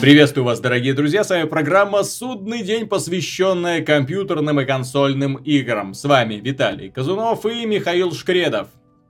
Приветствую вас, дорогие друзья, с вами программа «Судный день», посвященная компьютерным и консольным играм. С вами Виталий Казунов и Михаил Шкредов.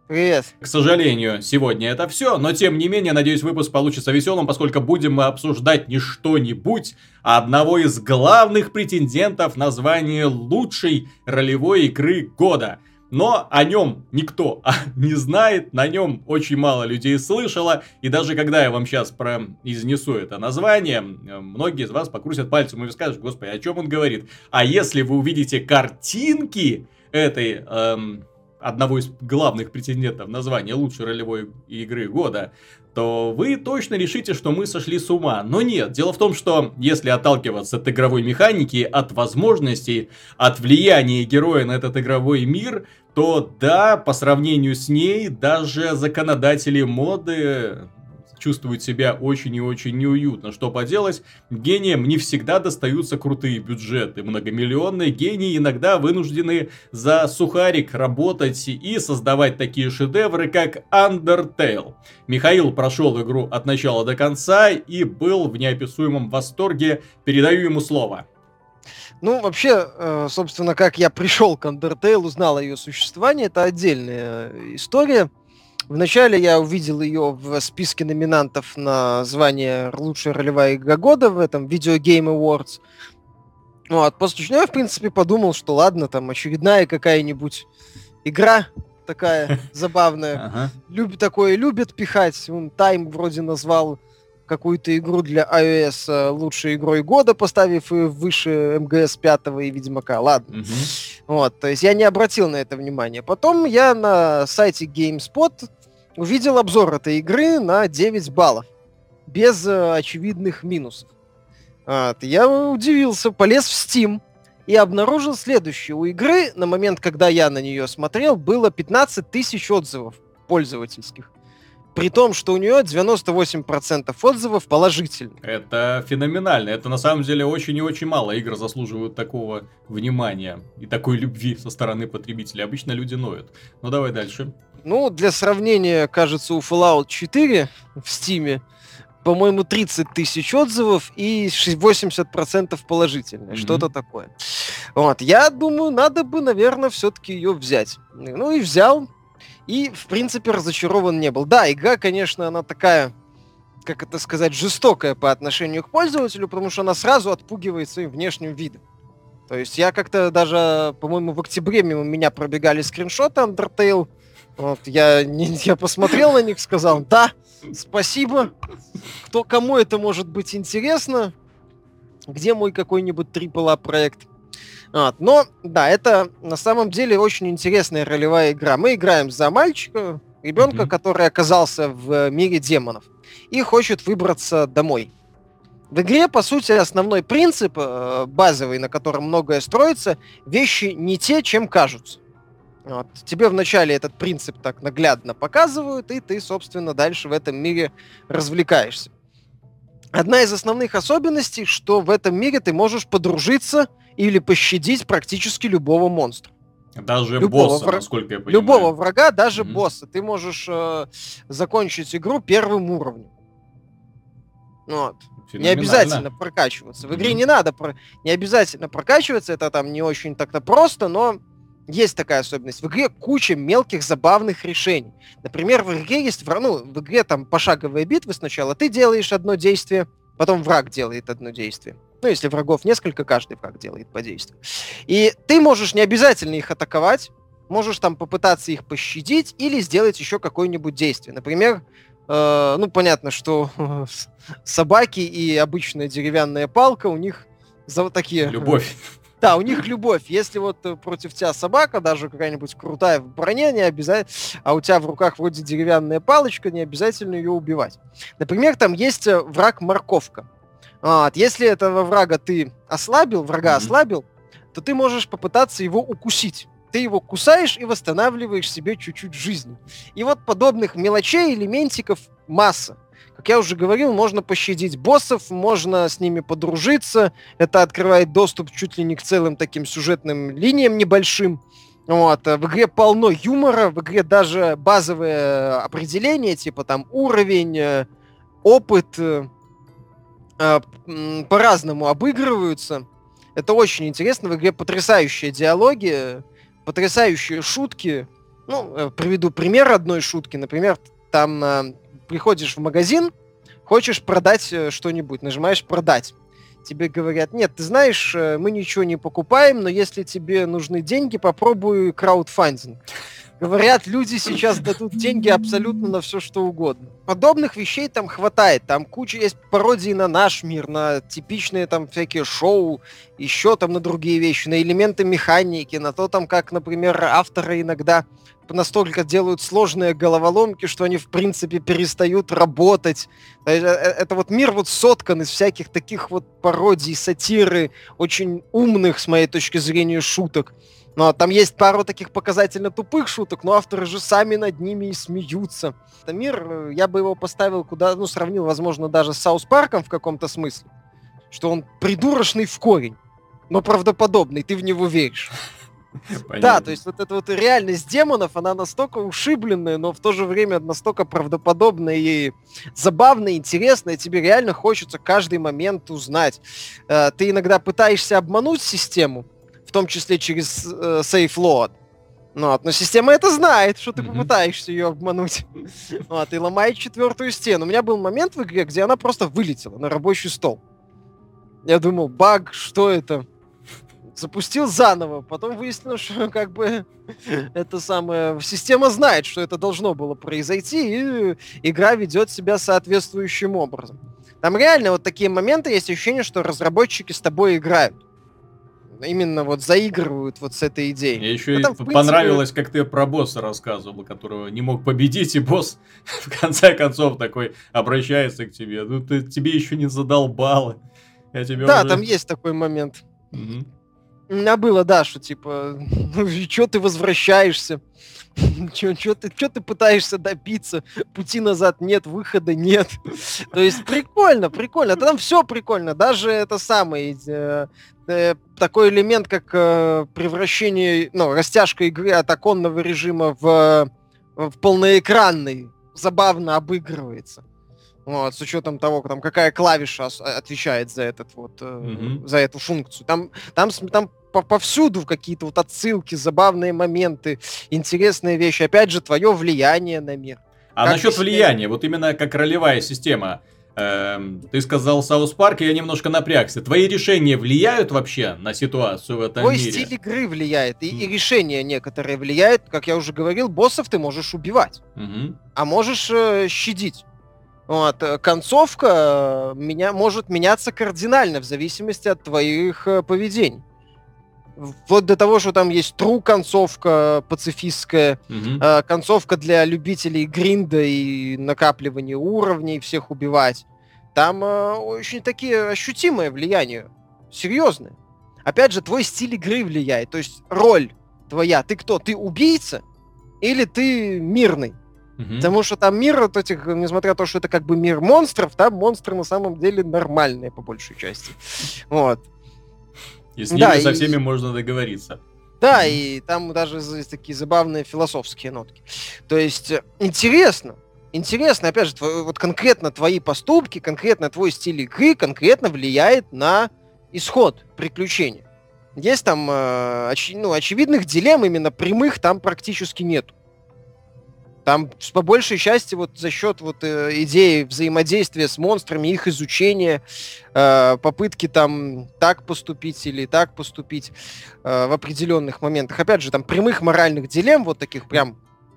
Привет. К сожалению, сегодня это все, но тем не менее, надеюсь, выпуск получится веселым, поскольку будем мы обсуждать не что-нибудь, а одного из главных претендентов на звание лучшей ролевой игры года – но о нем никто не знает, на нем очень мало людей слышало, и даже когда я вам сейчас произнесу это название, многие из вас покрутят пальцем и скажут, господи, о чем он говорит. А если вы увидите картинки этой эм, одного из главных претендентов на звание лучшей ролевой игры года, то вы точно решите, что мы сошли с ума. Но нет, дело в том, что если отталкиваться от игровой механики, от возможностей, от влияния героя на этот игровой мир, то да, по сравнению с ней, даже законодатели моды чувствуют себя очень и очень неуютно. Что поделать, гениям не всегда достаются крутые бюджеты. Многомиллионные гении иногда вынуждены за сухарик работать и создавать такие шедевры, как Undertale. Михаил прошел игру от начала до конца и был в неописуемом восторге. Передаю ему слово. Ну, вообще, э, собственно, как я пришел к Undertale, узнал о ее существовании, это отдельная история. Вначале я увидел ее в списке номинантов на звание лучшая ролевая игра года в этом Video Game Awards. Вот, после чего я, в принципе, подумал, что ладно, там очередная какая-нибудь игра такая забавная. Любит такое, любит пихать. Он Тайм вроде назвал какую-то игру для iOS э, лучшей игрой года, поставив ее выше МГС 5 и Ведьмака. Ладно. Угу. Вот, то есть я не обратил на это внимания. Потом я на сайте GameSpot увидел обзор этой игры на 9 баллов. Без э, очевидных минусов. Вот. Я удивился, полез в Steam и обнаружил следующее. У игры на момент, когда я на нее смотрел, было 15 тысяч отзывов пользовательских. При том, что у нее 98% отзывов положительных. Это феноменально. Это на самом деле очень и очень мало игр заслуживают такого внимания и такой любви со стороны потребителей. Обычно люди ноют. Ну давай дальше. Ну, для сравнения, кажется, у Fallout 4 в Steam по-моему, 30 тысяч отзывов и 80% положительные. Mm-hmm. Что-то такое. Вот, я думаю, надо бы, наверное, все-таки ее взять. Ну и взял. И, в принципе, разочарован не был. Да, игра, конечно, она такая, как это сказать, жестокая по отношению к пользователю, потому что она сразу отпугивает своим внешним видом. То есть я как-то даже, по-моему, в октябре мимо меня пробегали скриншоты Undertale, вот, я, не, я посмотрел на них, сказал, да, спасибо. Кто, кому это может быть интересно? Где мой какой-нибудь AAA проект? Вот. Но, да, это на самом деле очень интересная ролевая игра. Мы играем за мальчика, ребенка, mm-hmm. который оказался в мире демонов и хочет выбраться домой. В игре, по сути, основной принцип, э, базовый, на котором многое строится, вещи не те, чем кажутся. Вот. Тебе вначале этот принцип так наглядно показывают, и ты, собственно, дальше в этом мире развлекаешься. Одна из основных особенностей, что в этом мире ты можешь подружиться или пощадить практически любого монстра. Даже любого босса, враг... насколько я понимаю. Любого врага, даже mm-hmm. босса. Ты можешь э, закончить игру первым уровнем. Вот. Не обязательно прокачиваться. В игре mm-hmm. не надо, про... не обязательно прокачиваться, это там не очень так-то просто, но есть такая особенность. В игре куча мелких забавных решений. Например, в игре есть, ну, в игре там пошаговые битвы сначала. Ты делаешь одно действие, потом враг делает одно действие. Ну, если врагов несколько, каждый враг делает по действию. И ты можешь не обязательно их атаковать, можешь там попытаться их пощадить или сделать еще какое-нибудь действие. Например, э, ну, понятно, что собаки и обычная деревянная палка у них за вот такие... Любовь. Да, у них любовь. Если вот э, против тебя собака, даже какая-нибудь крутая в броне, не обязательно, а у тебя в руках вроде деревянная палочка, не обязательно ее убивать. Например, там есть э, враг морковка. Вот. Если этого врага ты ослабил, врага mm-hmm. ослабил, то ты можешь попытаться его укусить. Ты его кусаешь и восстанавливаешь себе чуть-чуть жизни. И вот подобных мелочей, элементиков масса. Как я уже говорил, можно пощадить боссов, можно с ними подружиться. Это открывает доступ чуть ли не к целым таким сюжетным линиям небольшим. Вот. В игре полно юмора, в игре даже базовые определения, типа там уровень, э, опыт, э, э, по-разному обыгрываются. Это очень интересно. В игре потрясающие диалоги, потрясающие шутки. Ну, э, приведу пример одной шутки. Например, там э, приходишь в магазин, хочешь продать э, что-нибудь, нажимаешь продать. Тебе говорят, нет, ты знаешь, э, мы ничего не покупаем, но если тебе нужны деньги, попробуй краудфандинг. Говорят, люди сейчас дадут деньги абсолютно на все, что угодно. Подобных вещей там хватает. Там куча есть пародий на наш мир, на типичные там всякие шоу, еще там на другие вещи, на элементы механики, на то там, как, например, авторы иногда настолько делают сложные головоломки, что они, в принципе, перестают работать. Э, э, это вот мир вот соткан из всяких таких вот пародий, сатиры, очень умных, с моей точки зрения, шуток. Но там есть пару таких показательно тупых шуток, но авторы же сами над ними и смеются. Это мир, э, я бы его поставил куда, ну, сравнил, возможно, даже с Саус Парком в каком-то смысле. Что он придурочный в корень, но правдоподобный, ты в него веришь. Понятно. Да, то есть вот эта вот реальность демонов, она настолько ушибленная, но в то же время настолько правдоподобная и забавная, интересная, тебе реально хочется каждый момент узнать. Э, ты иногда пытаешься обмануть систему, в том числе через э, safe load. Ну, вот, но система это знает, что ты mm-hmm. попытаешься ее обмануть. Вот, и ломает четвертую стену. У меня был момент в игре, где она просто вылетела на рабочий стол. Я думал, баг, что это? Запустил заново. Потом выяснилось, что как бы это самое... Система знает, что это должно было произойти, и игра ведет себя соответствующим образом. Там реально вот такие моменты есть ощущение, что разработчики с тобой играют именно вот заигрывают вот с этой идеей. Мне еще там, принципе... понравилось, как ты про босса рассказывал, которого не мог победить, и босс в конце концов такой обращается к тебе. Ну, ты, тебе еще не задал баллы. Я тебе да, уже... там есть такой момент. Угу. У меня было, да, что типа, ну, что ты возвращаешься? Что ты, чё ты пытаешься добиться? Пути назад нет, выхода нет. То есть прикольно, прикольно. Там все прикольно. Даже это самое, э, э, такой элемент, как э, превращение, ну, растяжка игры от оконного режима в, в полноэкранный, забавно обыгрывается. Вот, с учетом того, там, какая клавиша отвечает за этот вот, mm-hmm. за эту функцию. Там, там, там повсюду какие-то вот отсылки, забавные моменты, интересные вещи. Опять же, твое влияние на мир. А как насчет влияния, вот именно как ролевая система. Эм, ты сказал South Park, я немножко напрягся. Твои решения влияют вообще на ситуацию в этом Твой мире? стиль игры влияет, и, и решения некоторые влияют. Как я уже говорил, боссов ты можешь убивать, угу. а можешь э, щадить. Вот. Э, концовка э, меня, может меняться кардинально в зависимости от твоих э, поведений вплоть до того, что там есть true концовка пацифистская, угу. э, концовка для любителей гринда и накапливания уровней, всех убивать. Там э, очень такие ощутимые влияния, серьезные. Опять же, твой стиль игры влияет, то есть роль твоя. Ты кто? Ты убийца или ты мирный? Угу. Потому что там мир вот этих, несмотря на то, что это как бы мир монстров, там монстры на самом деле нормальные по большей части. Вот. И с ними да, со всеми и... можно договориться. Да, и там даже есть такие забавные философские нотки. То есть э, интересно, интересно, опять же, твой, вот конкретно твои поступки, конкретно твой стиль игры конкретно влияет на исход приключения. Есть там э, оч, ну, очевидных дилемм, именно прямых там практически нету. Там по большей части вот за счет вот э, идеи взаимодействия с монстрами, их изучения, э, попытки там так поступить или так поступить э, в определенных моментах. Опять же, там прямых моральных дилемм вот таких прям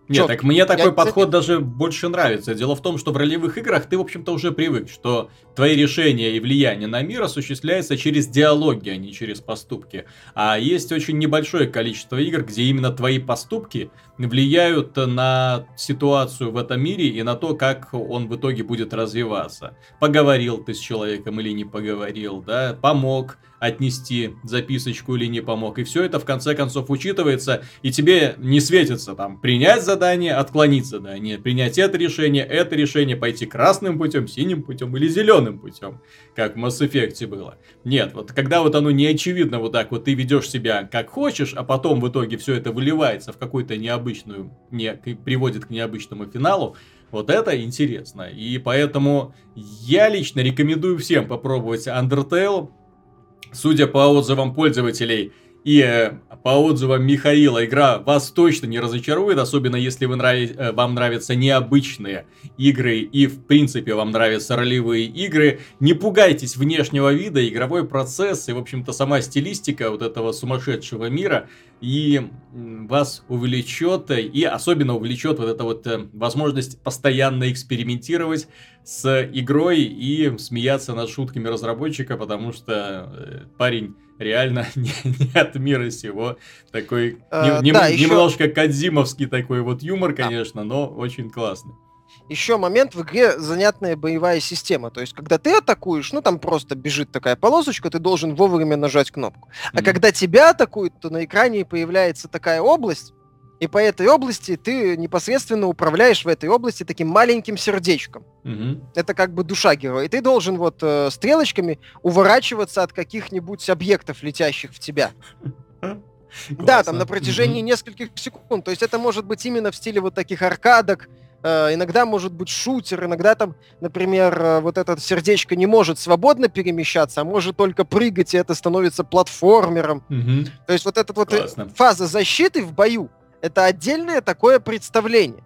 нет, так мне такой подход даже больше нравится. Дело в том, что в ролевых играх ты, в общем-то, уже привык, что твои решения и влияние на мир осуществляется через диалоги, а не через поступки. А есть очень небольшое количество игр, где именно твои поступки влияют на ситуацию в этом мире и на то, как он в итоге будет развиваться. Поговорил ты с человеком или не поговорил, да, помог, отнести записочку или не помог. И все это в конце концов учитывается, и тебе не светится там принять задание, отклонить задание, принять это решение, это решение, пойти красным путем, синим путем или зеленым путем, как в Mass Effect было. Нет, вот когда вот оно не очевидно вот так вот ты ведешь себя как хочешь, а потом в итоге все это выливается в какую-то необычную, не, приводит к необычному финалу, вот это интересно. И поэтому я лично рекомендую всем попробовать Undertale. Судя по отзывам пользователей, и э, по отзывам Михаила, игра вас точно не разочарует, особенно если вы нрав... Э, вам нравятся необычные игры и, в принципе, вам нравятся ролевые игры. Не пугайтесь внешнего вида, игровой процесс и, в общем-то, сама стилистика вот этого сумасшедшего мира и вас увлечет, и особенно увлечет вот эта вот э, возможность постоянно экспериментировать с игрой и смеяться над шутками разработчика, потому что парень реально не, не от мира сего. Такой а, не, да, не, немножко еще... кадзимовский такой вот юмор, конечно, да. но очень классный. Еще момент в игре занятная боевая система. То есть, когда ты атакуешь, ну там просто бежит такая полосочка, ты должен вовремя нажать кнопку. А mm-hmm. когда тебя атакуют, то на экране появляется такая область, и по этой области ты непосредственно управляешь в этой области таким маленьким сердечком. Угу. Это как бы душа героя. И ты должен вот э, стрелочками уворачиваться от каких-нибудь объектов, летящих в тебя. Да, там на протяжении нескольких секунд. То есть это может быть именно в стиле вот таких аркадок, иногда может быть шутер, иногда там, например, э, вот это сердечко не может свободно перемещаться, а может только прыгать, и это становится платформером. Угу. То есть вот эта вот Классно. фаза защиты в бою, это отдельное такое представление.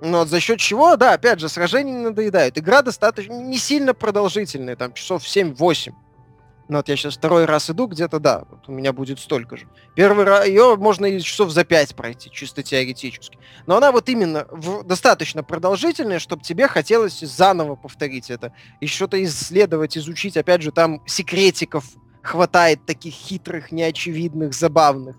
Но вот за счет чего, да, опять же, сражения не надоедают. Игра достаточно не сильно продолжительная, там часов 7-8. Ну вот я сейчас второй раз иду, где-то, да, вот у меня будет столько же. Первый раз, ее можно и часов за 5 пройти, чисто теоретически. Но она вот именно в, достаточно продолжительная, чтобы тебе хотелось заново повторить это. И что-то исследовать, изучить. Опять же, там секретиков хватает таких хитрых, неочевидных, забавных.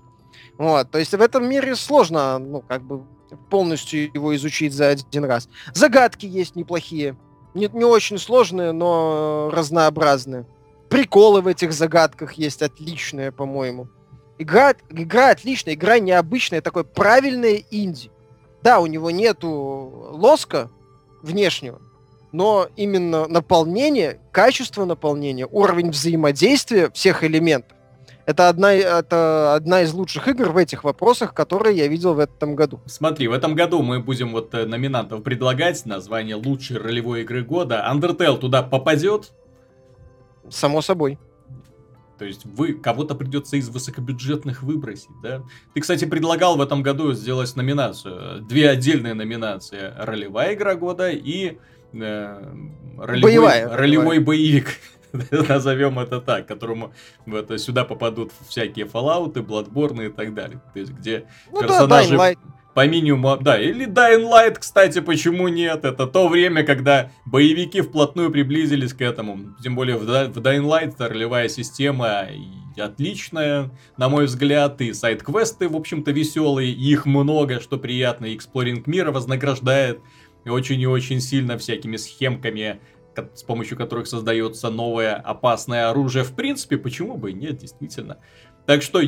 Вот, то есть в этом мире сложно, ну, как бы полностью его изучить за один раз. Загадки есть неплохие. Не, не очень сложные, но разнообразные. Приколы в этих загадках есть отличные, по-моему. Игра, игра отличная, игра необычная, такой правильный инди. Да, у него нету лоска внешнего, но именно наполнение, качество наполнения, уровень взаимодействия всех элементов это одна, это одна из лучших игр в этих вопросах, которые я видел в этом году. Смотри, в этом году мы будем вот э, номинантов предлагать название лучшей ролевой игры года. Undertale туда попадет? Само собой. То есть вы кого-то придется из высокобюджетных выбросить, да? Ты, кстати, предлагал в этом году сделать номинацию, две отдельные номинации: ролевая игра года и э, ролевой, боевая, ролевой боевая. боевик. назовем это так, которому вот, сюда попадут всякие Fallout, Bloodborne и так далее. То есть, где ну, персонажи... Да, по минимуму, да, или Dying Light, кстати, почему нет? Это то время, когда боевики вплотную приблизились к этому. Тем более в, в Dying Light ролевая система отличная, на мой взгляд, и сайт-квесты, в общем-то, веселые, их много, что приятно, и эксплоринг мира вознаграждает очень и очень сильно всякими схемками с помощью которых создается новое опасное оружие. В принципе, почему бы и нет, действительно. Так что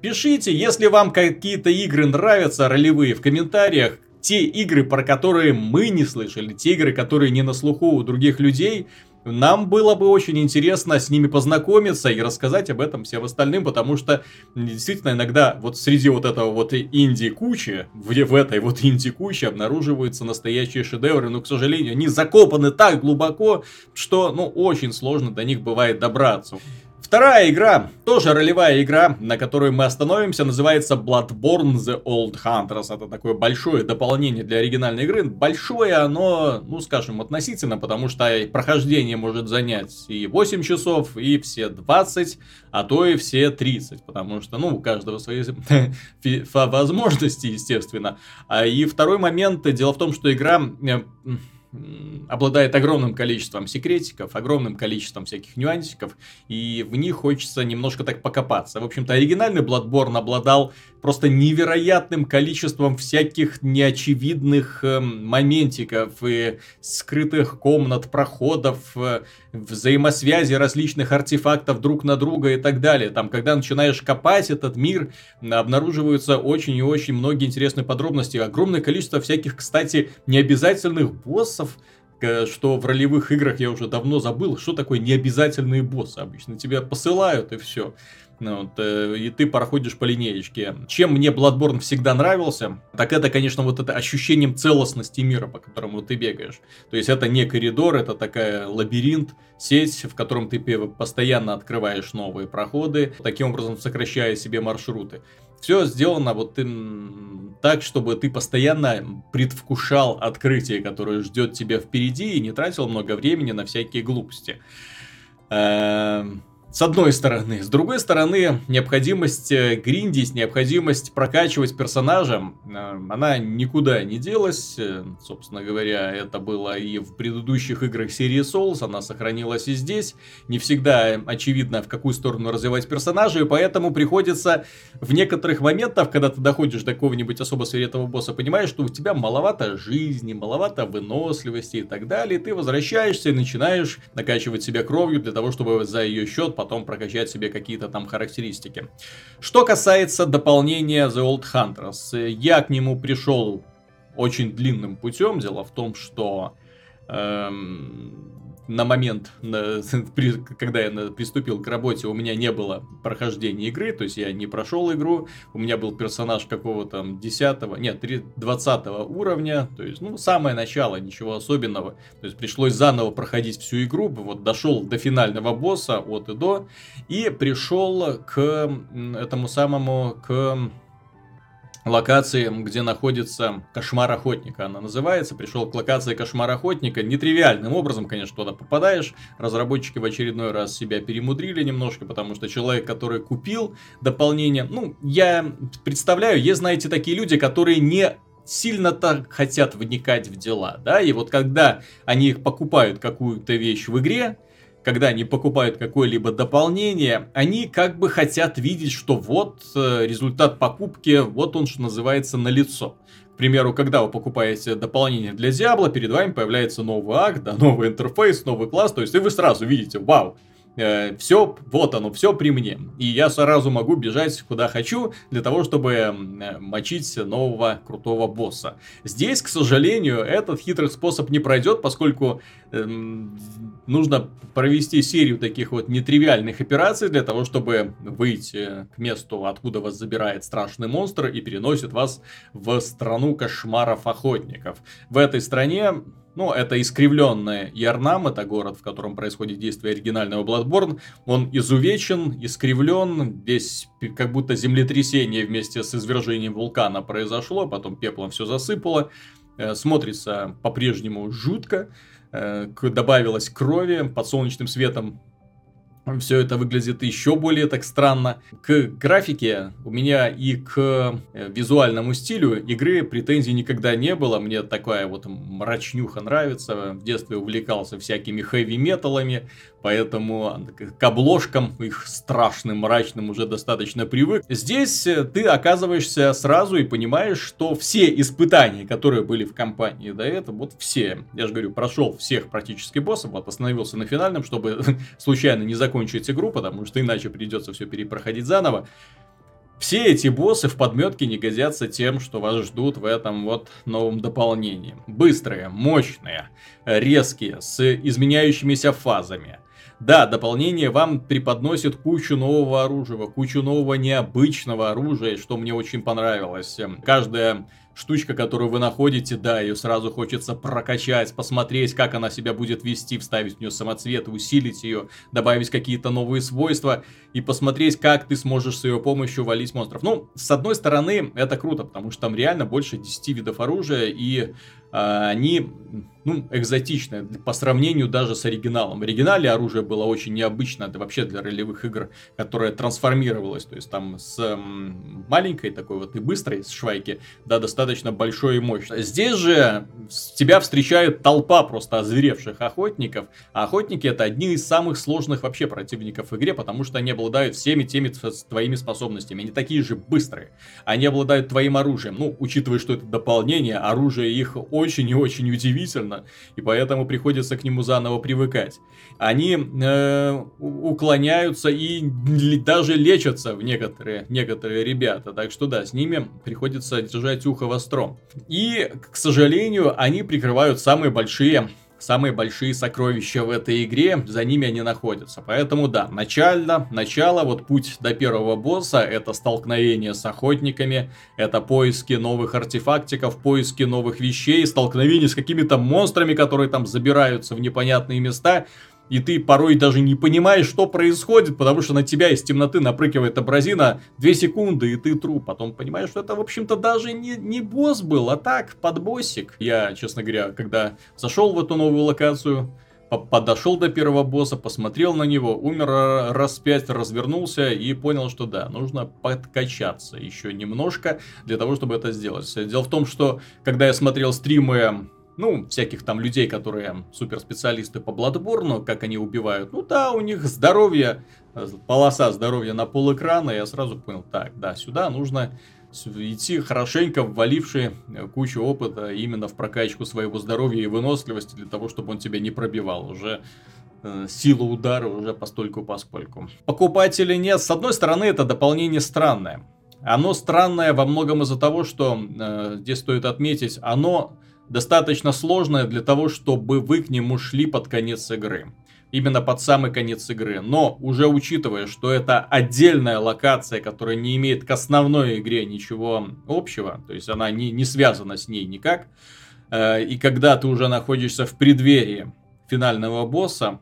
пишите, если вам какие-то игры нравятся, ролевые, в комментариях. Те игры, про которые мы не слышали, те игры, которые не на слуху у других людей, нам было бы очень интересно с ними познакомиться и рассказать об этом всем остальным, потому что действительно иногда вот среди вот этого вот инди-кучи, в, в этой вот инди-куче обнаруживаются настоящие шедевры, но, к сожалению, они закопаны так глубоко, что, ну, очень сложно до них бывает добраться. Вторая игра, тоже ролевая игра, на которой мы остановимся, называется Bloodborne The Old Hunters. Это такое большое дополнение для оригинальной игры. Большое оно, ну скажем, относительно, потому что прохождение может занять и 8 часов, и все 20, а то и все 30, потому что, ну, у каждого свои возможности, естественно. А И второй момент, дело в том, что игра э, обладает огромным количеством секретиков, огромным количеством всяких нюансиков, и в них хочется немножко так покопаться. В общем-то, оригинальный Bloodborne обладал просто невероятным количеством всяких неочевидных э, моментиков и скрытых комнат, проходов, э, взаимосвязи различных артефактов друг на друга и так далее. Там, когда начинаешь копать этот мир, обнаруживаются очень и очень многие интересные подробности. Огромное количество всяких, кстати, необязательных боссов, что в ролевых играх я уже давно забыл, что такое необязательные боссы. Обычно тебя посылают и все. Ну, вот, э, и ты проходишь по линеечке. Чем мне Bloodborne всегда нравился, так это, конечно, вот это ощущением целостности мира, по которому ты бегаешь. То есть это не коридор, это такая лабиринт, сеть, в котором ты постоянно открываешь новые проходы, таким образом сокращая себе маршруты. Все сделано вот так, чтобы ты постоянно предвкушал открытие, которое ждет тебя впереди, и не тратил много времени на всякие глупости. С одной стороны. С другой стороны, необходимость э, гриндить, необходимость прокачивать персонажа, э, она никуда не делась. Э, собственно говоря, это было и в предыдущих играх серии Souls, она сохранилась и здесь. Не всегда очевидно, в какую сторону развивать персонажа, и поэтому приходится в некоторых моментах, когда ты доходишь до какого-нибудь особо свирепого босса, понимаешь, что у тебя маловато жизни, маловато выносливости и так далее, ты возвращаешься и начинаешь накачивать себя кровью для того, чтобы за ее счет потом прокачать себе какие-то там характеристики. Что касается дополнения The Old Hunters, я к нему пришел очень длинным путем. Дело в том, что эм, на момент, когда я приступил к работе, у меня не было прохождения игры, то есть я не прошел игру, у меня был персонаж какого-то 10 нет, 20 уровня, то есть, ну, самое начало, ничего особенного, то есть пришлось заново проходить всю игру, вот дошел до финального босса от и до, и пришел к этому самому, к локации, где находится кошмар охотника. Она называется. Пришел к локации кошмар охотника. Нетривиальным образом, конечно, туда попадаешь. Разработчики в очередной раз себя перемудрили немножко, потому что человек, который купил дополнение, ну, я представляю, есть, знаете, такие люди, которые не сильно так хотят вникать в дела, да, и вот когда они покупают какую-то вещь в игре, когда они покупают какое-либо дополнение, они как бы хотят видеть, что вот э, результат покупки, вот он, что называется, на лицо. К примеру, когда вы покупаете дополнение для Diablo, перед вами появляется новый акт, да, новый интерфейс, новый класс, то есть и вы сразу видите, вау, э, все, вот оно, все при мне. И я сразу могу бежать куда хочу, для того, чтобы э, мочить нового крутого босса. Здесь, к сожалению, этот хитрый способ не пройдет, поскольку э, нужно провести серию таких вот нетривиальных операций для того, чтобы выйти к месту, откуда вас забирает страшный монстр и переносит вас в страну кошмаров охотников. В этой стране ну, это искривленная Ярнам, это город, в котором происходит действие оригинального Bloodborne. Он изувечен, искривлен, весь как будто землетрясение вместе с извержением вулкана произошло, потом пеплом все засыпало. Э, смотрится по-прежнему жутко. Э, добавилось крови, под солнечным светом все это выглядит еще более так странно. К графике у меня и к э, визуальному стилю игры претензий никогда не было. Мне такая вот мрачнюха нравится. В детстве увлекался всякими хэви-металами, поэтому к обложкам их страшным, мрачным уже достаточно привык. Здесь э, ты оказываешься сразу и понимаешь, что все испытания, которые были в компании до этого, вот все, я же говорю, прошел всех практически боссов, вот остановился на финальном, чтобы случайно не закончить закончить игру, потому что иначе придется все перепроходить заново. Все эти боссы в подметке не годятся тем, что вас ждут в этом вот новом дополнении. Быстрые, мощные, резкие, с изменяющимися фазами. Да, дополнение вам преподносит кучу нового оружия, кучу нового необычного оружия, что мне очень понравилось. Каждая штучка, которую вы находите, да, ее сразу хочется прокачать, посмотреть, как она себя будет вести, вставить в нее самоцвет, усилить ее, добавить какие-то новые свойства и посмотреть, как ты сможешь с ее помощью валить монстров. Ну, с одной стороны, это круто, потому что там реально больше 10 видов оружия и они ну, экзотичное по сравнению даже с оригиналом. В оригинале оружие было очень необычно, это вообще для ролевых игр, которое трансформировалось, то есть там с маленькой такой вот и быстрой, с швайки, до достаточно большой и мощной. Здесь же тебя встречает толпа просто озверевших охотников, а охотники это одни из самых сложных вообще противников в игре, потому что они обладают всеми теми твоими способностями, они такие же быстрые, они обладают твоим оружием, ну, учитывая, что это дополнение, оружие их очень и очень удивительно, и поэтому приходится к нему заново привыкать. Они э, уклоняются и даже лечатся в некоторые, некоторые ребята, так что да, с ними приходится держать ухо востро. И, к сожалению, они прикрывают самые большие самые большие сокровища в этой игре, за ними они находятся. Поэтому да, начально, начало, вот путь до первого босса, это столкновение с охотниками, это поиски новых артефактиков, поиски новых вещей, столкновение с какими-то монстрами, которые там забираются в непонятные места, и ты порой даже не понимаешь, что происходит, потому что на тебя из темноты напрыгивает абразина 2 секунды, и ты труп. Потом понимаешь, что это, в общем-то, даже не, не босс был, а так, подбоссик. Я, честно говоря, когда зашел в эту новую локацию, подошел до первого босса, посмотрел на него, умер раз пять, развернулся и понял, что да, нужно подкачаться еще немножко для того, чтобы это сделать. Дело в том, что когда я смотрел стримы ну, всяких там людей, которые суперспециалисты по Бладборну, как они убивают, ну да, у них здоровье, э, полоса здоровья на пол экрана, я сразу понял, так, да, сюда нужно идти хорошенько вваливший э, кучу опыта именно в прокачку своего здоровья и выносливости для того, чтобы он тебя не пробивал. Уже э, сила удара уже постольку поскольку. Покупателей нет. С одной стороны, это дополнение странное. Оно странное во многом из-за того, что э, здесь стоит отметить, оно достаточно сложное для того, чтобы вы к нему шли под конец игры. Именно под самый конец игры. Но уже учитывая, что это отдельная локация, которая не имеет к основной игре ничего общего, то есть она не, не связана с ней никак, э, и когда ты уже находишься в преддверии финального босса,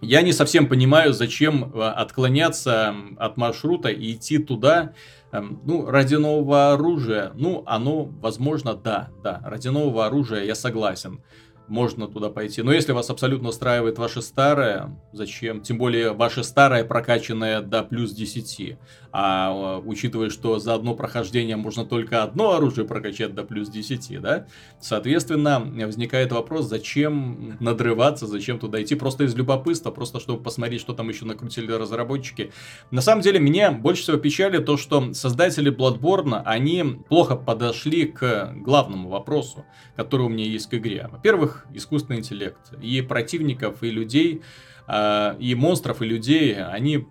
я не совсем понимаю, зачем э, отклоняться от маршрута и идти туда, Эм, ну, ради нового оружия, ну, оно, возможно, да, да, ради нового оружия я согласен можно туда пойти. Но если вас абсолютно устраивает ваше старое, зачем? Тем более ваше старое прокачанное до плюс 10. А учитывая, что за одно прохождение можно только одно оружие прокачать до плюс 10, да? Соответственно, возникает вопрос, зачем надрываться, зачем туда идти? Просто из любопытства, просто чтобы посмотреть, что там еще накрутили разработчики. На самом деле, меня больше всего печали то, что создатели Bloodborne, они плохо подошли к главному вопросу, который у меня есть к игре. Во-первых, искусственный интеллект. И противников, и людей а, и монстров, и людей, они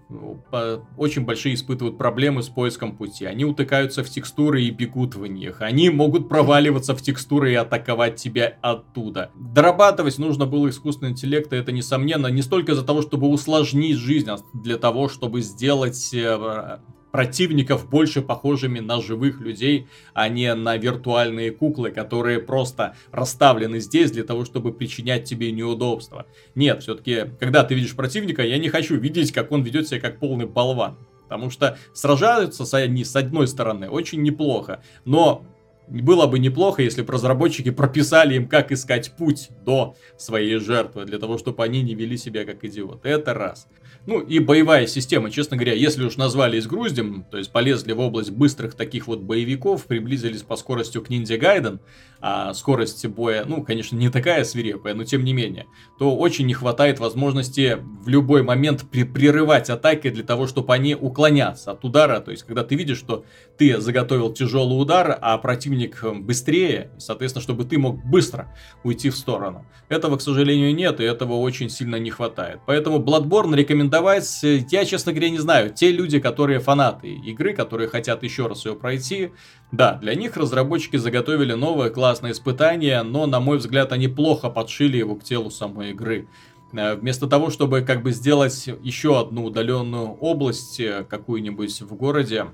очень большие испытывают проблемы с поиском пути. Они утыкаются в текстуры и бегут в них. Они могут проваливаться в текстуры и атаковать тебя оттуда. Дорабатывать нужно было искусственный интеллект, и это несомненно не столько из-за того, чтобы усложнить жизнь, а для того, чтобы сделать э, противников больше похожими на живых людей, а не на виртуальные куклы, которые просто расставлены здесь для того, чтобы причинять тебе неудобства. Нет, все-таки, когда ты видишь противника, я не хочу видеть, как он ведет себя как полный болван. Потому что сражаются они с одной стороны очень неплохо, но было бы неплохо, если бы разработчики прописали им, как искать путь до своей жертвы, для того, чтобы они не вели себя как идиоты. Это раз. Ну и боевая система, честно говоря, если уж назвали изгруздем, то есть полезли в область быстрых таких вот боевиков, приблизились по скоростью к Ниндзя Гайден, а скорость боя, ну, конечно, не такая свирепая, но тем не менее, то очень не хватает возможности в любой момент при прерывать атаки для того, чтобы они уклоняться от удара. То есть, когда ты видишь, что ты заготовил тяжелый удар, а противник быстрее, соответственно, чтобы ты мог быстро уйти в сторону. Этого, к сожалению, нет, и этого очень сильно не хватает. Поэтому Bloodborne рекомендовать, я, честно говоря, не знаю. Те люди, которые фанаты игры, которые хотят еще раз ее пройти, да, для них разработчики заготовили новое классное испытание, но, на мой взгляд, они плохо подшили его к телу самой игры. Э, вместо того, чтобы как бы сделать еще одну удаленную область э, какую-нибудь в городе,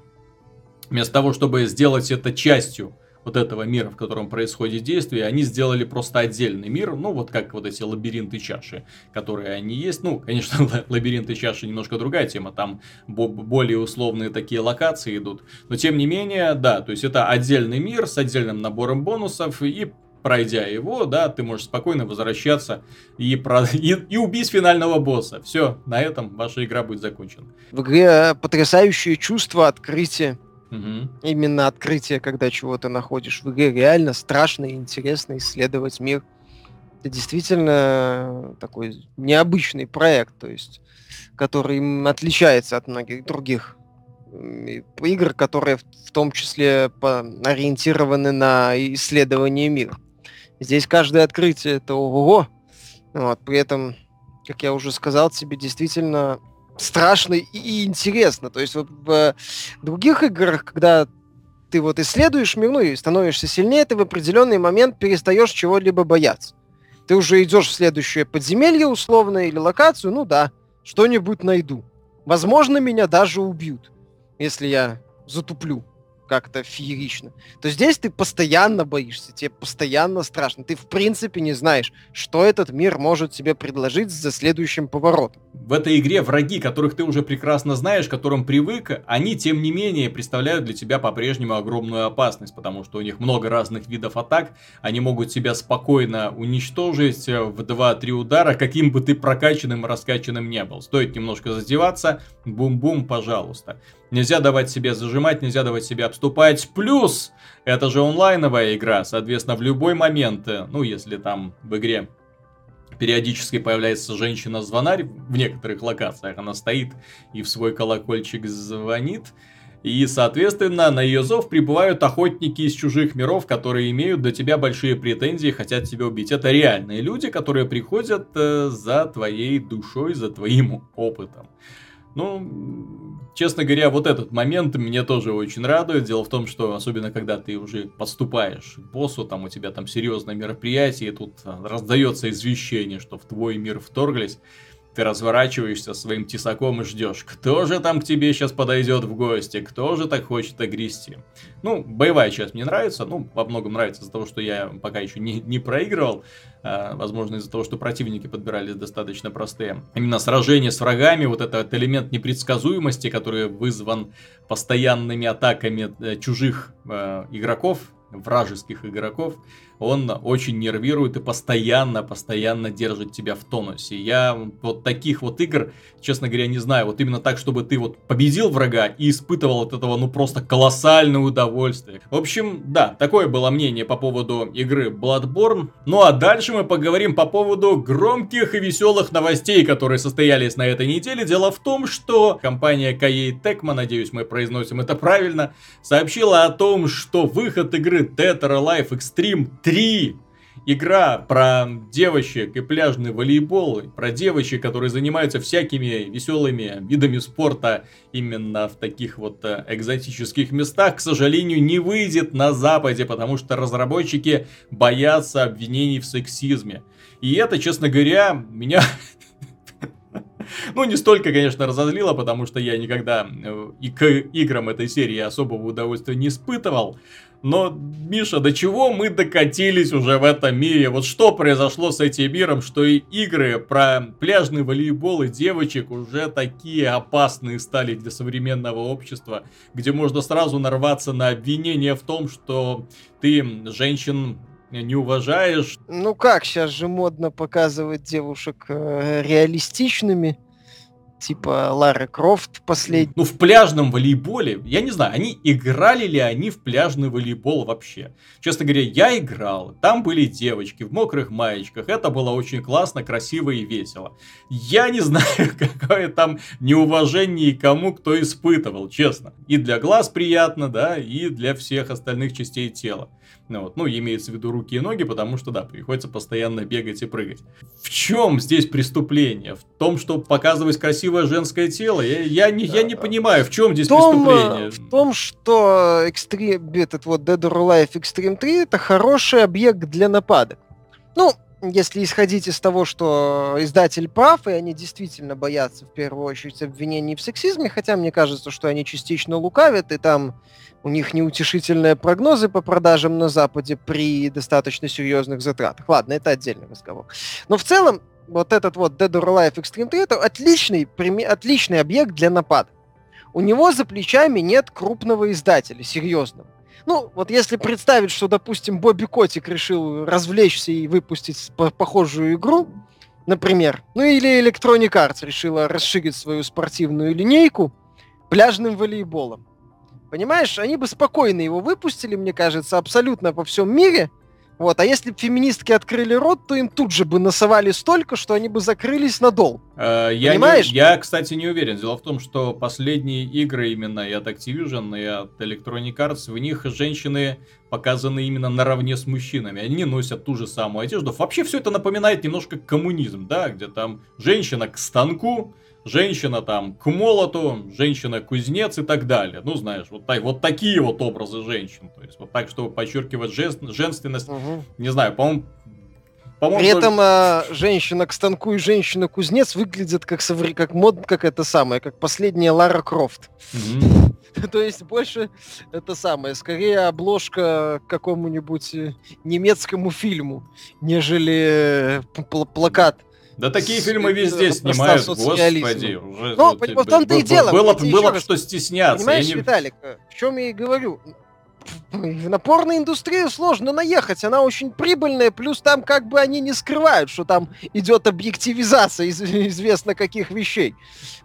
вместо того, чтобы сделать это частью вот этого мира, в котором происходит действие, они сделали просто отдельный мир, ну вот как вот эти лабиринты чаши, которые они есть. Ну, конечно, лабиринты чаши немножко другая тема, там более условные такие локации идут, но тем не менее, да, то есть это отдельный мир с отдельным набором бонусов и пройдя его, да, ты можешь спокойно возвращаться и, про... и, и убить финального босса. Все, на этом ваша игра будет закончена. В игре потрясающее чувство открытия. Угу. Именно открытие, когда чего-то находишь в игре, реально страшно и интересно исследовать мир. Это действительно такой необычный проект, то есть, который отличается от многих других игр, которые в том числе ориентированы на исследование мира. Здесь каждое открытие это ого. Вот, при этом, как я уже сказал, тебе действительно страшно и интересно. То есть вот в других играх, когда ты вот исследуешь мир, ну и становишься сильнее, ты в определенный момент перестаешь чего-либо бояться. Ты уже идешь в следующее подземелье условно или локацию, ну да, что-нибудь найду. Возможно, меня даже убьют, если я затуплю как-то феерично, то здесь ты постоянно боишься, тебе постоянно страшно. Ты в принципе не знаешь, что этот мир может тебе предложить за следующим поворотом. В этой игре враги, которых ты уже прекрасно знаешь, которым привык, они тем не менее представляют для тебя по-прежнему огромную опасность, потому что у них много разных видов атак, они могут тебя спокойно уничтожить в 2-3 удара, каким бы ты прокачанным и раскачанным не был. Стоит немножко задеваться, бум-бум, пожалуйста. Нельзя давать себе зажимать, нельзя давать себе обступать. Плюс, это же онлайновая игра, соответственно, в любой момент, э, ну, если там в игре периодически появляется женщина-звонарь в некоторых локациях, она стоит и в свой колокольчик звонит, и, соответственно, на ее зов прибывают охотники из чужих миров, которые имеют до тебя большие претензии и хотят тебя убить. Это реальные люди, которые приходят э, за твоей душой, за твоим опытом. Ну, честно говоря, вот этот момент меня тоже очень радует. Дело в том, что особенно когда ты уже подступаешь к боссу, там у тебя там серьезное мероприятие, и тут а, раздается извещение, что в твой мир вторглись. Ты разворачиваешься своим тесаком и ждешь, кто же там к тебе сейчас подойдет в гости, кто же так хочет огрести. Ну, боевая часть мне нравится, ну, во многом нравится из-за того, что я пока еще не, не проигрывал, а, возможно, из-за того, что противники подбирались достаточно простые. Именно сражение с врагами, вот этот элемент непредсказуемости, который вызван постоянными атаками э, чужих э, игроков, вражеских игроков, он очень нервирует и постоянно, постоянно держит тебя в тонусе. Я вот таких вот игр, честно говоря, не знаю. Вот именно так, чтобы ты вот победил врага и испытывал от этого, ну, просто колоссальное удовольствие. В общем, да, такое было мнение по поводу игры Bloodborne. Ну, а дальше мы поговорим по поводу громких и веселых новостей, которые состоялись на этой неделе. Дело в том, что компания Kaei Tecmo, надеюсь, мы произносим это правильно, сообщила о том, что выход игры Dead or Alive Extreme 3 3. Игра про девочек и пляжный волейбол, про девочек, которые занимаются всякими веселыми видами спорта именно в таких вот э, экзотических местах, к сожалению, не выйдет на Западе, потому что разработчики боятся обвинений в сексизме. И это, честно говоря, меня ну, не столько, конечно, разозлило, потому что я никогда э, и к играм этой серии особого удовольствия не испытывал. Но, Миша, до чего мы докатились уже в этом мире? Вот что произошло с этим миром, что и игры про пляжный волейбол и девочек уже такие опасные стали для современного общества, где можно сразу нарваться на обвинение в том, что ты женщин не уважаешь. Ну как, сейчас же модно показывать девушек э, реалистичными типа Лары Крофт последний. Ну, в пляжном волейболе, я не знаю, они играли ли они в пляжный волейбол вообще. Честно говоря, я играл, там были девочки в мокрых маечках, это было очень классно, красиво и весело. Я не знаю, какое там неуважение кому кто испытывал, честно. И для глаз приятно, да, и для всех остальных частей тела. Ну, вот, ну, имеется в виду руки и ноги, потому что, да, приходится постоянно бегать и прыгать. В чем здесь преступление? В том, что показывать красивое женское тело? Я, я, не, я не понимаю, в чем здесь в том, преступление? В том, что Extreme, этот вот Dead or Alive Extreme 3 это хороший объект для нападок. Ну, если исходить из того, что издатель прав, и они действительно боятся в первую очередь обвинений в сексизме, хотя мне кажется, что они частично лукавят, и там у них неутешительные прогнозы по продажам на Западе при достаточно серьезных затратах. Ладно, это отдельный разговор. Но в целом, вот этот вот Dead or Alive Extreme 3 это отличный, отличный объект для напада. У него за плечами нет крупного издателя, серьезного. Ну, вот если представить, что, допустим, Бобби Котик решил развлечься и выпустить похожую игру, например, ну или Electronic Arts решила расширить свою спортивную линейку пляжным волейболом. Понимаешь, они бы спокойно его выпустили, мне кажется, абсолютно по всем мире – вот, а если бы феминистки открыли рот, то им тут же бы насовали столько, что они бы закрылись надолго. Э, я Понимаешь? Не, я, кстати, не уверен. Дело в том, что последние игры именно и от Activision, и от Electronic Arts, в них женщины показаны именно наравне с мужчинами. Они носят ту же самую одежду. Вообще все это напоминает немножко коммунизм, да, где там женщина к станку, женщина там к молоту, женщина-кузнец и так далее. Ну, знаешь, вот, так, вот такие вот образы женщин. То есть вот так, чтобы подчеркивать жест, женственность. Угу. Не знаю, по-моему, по-моему, При этом э, женщина к станку и женщина-кузнец выглядят как, совре... как мод, как это самое, как последняя Лара Крофт. Mm-hmm. То есть больше это самое, скорее обложка к какому-нибудь э, немецкому фильму, нежели э, плакат да такие фильмы везде снимают, господи. Уже, ну, вот, в том-то и дело. Было, было бы что стесняться. Понимаешь, не... Виталик, в чем я и говорю. На порноиндустрию сложно наехать, она очень прибыльная, плюс там как бы они не скрывают, что там идет объективизация из известно каких вещей.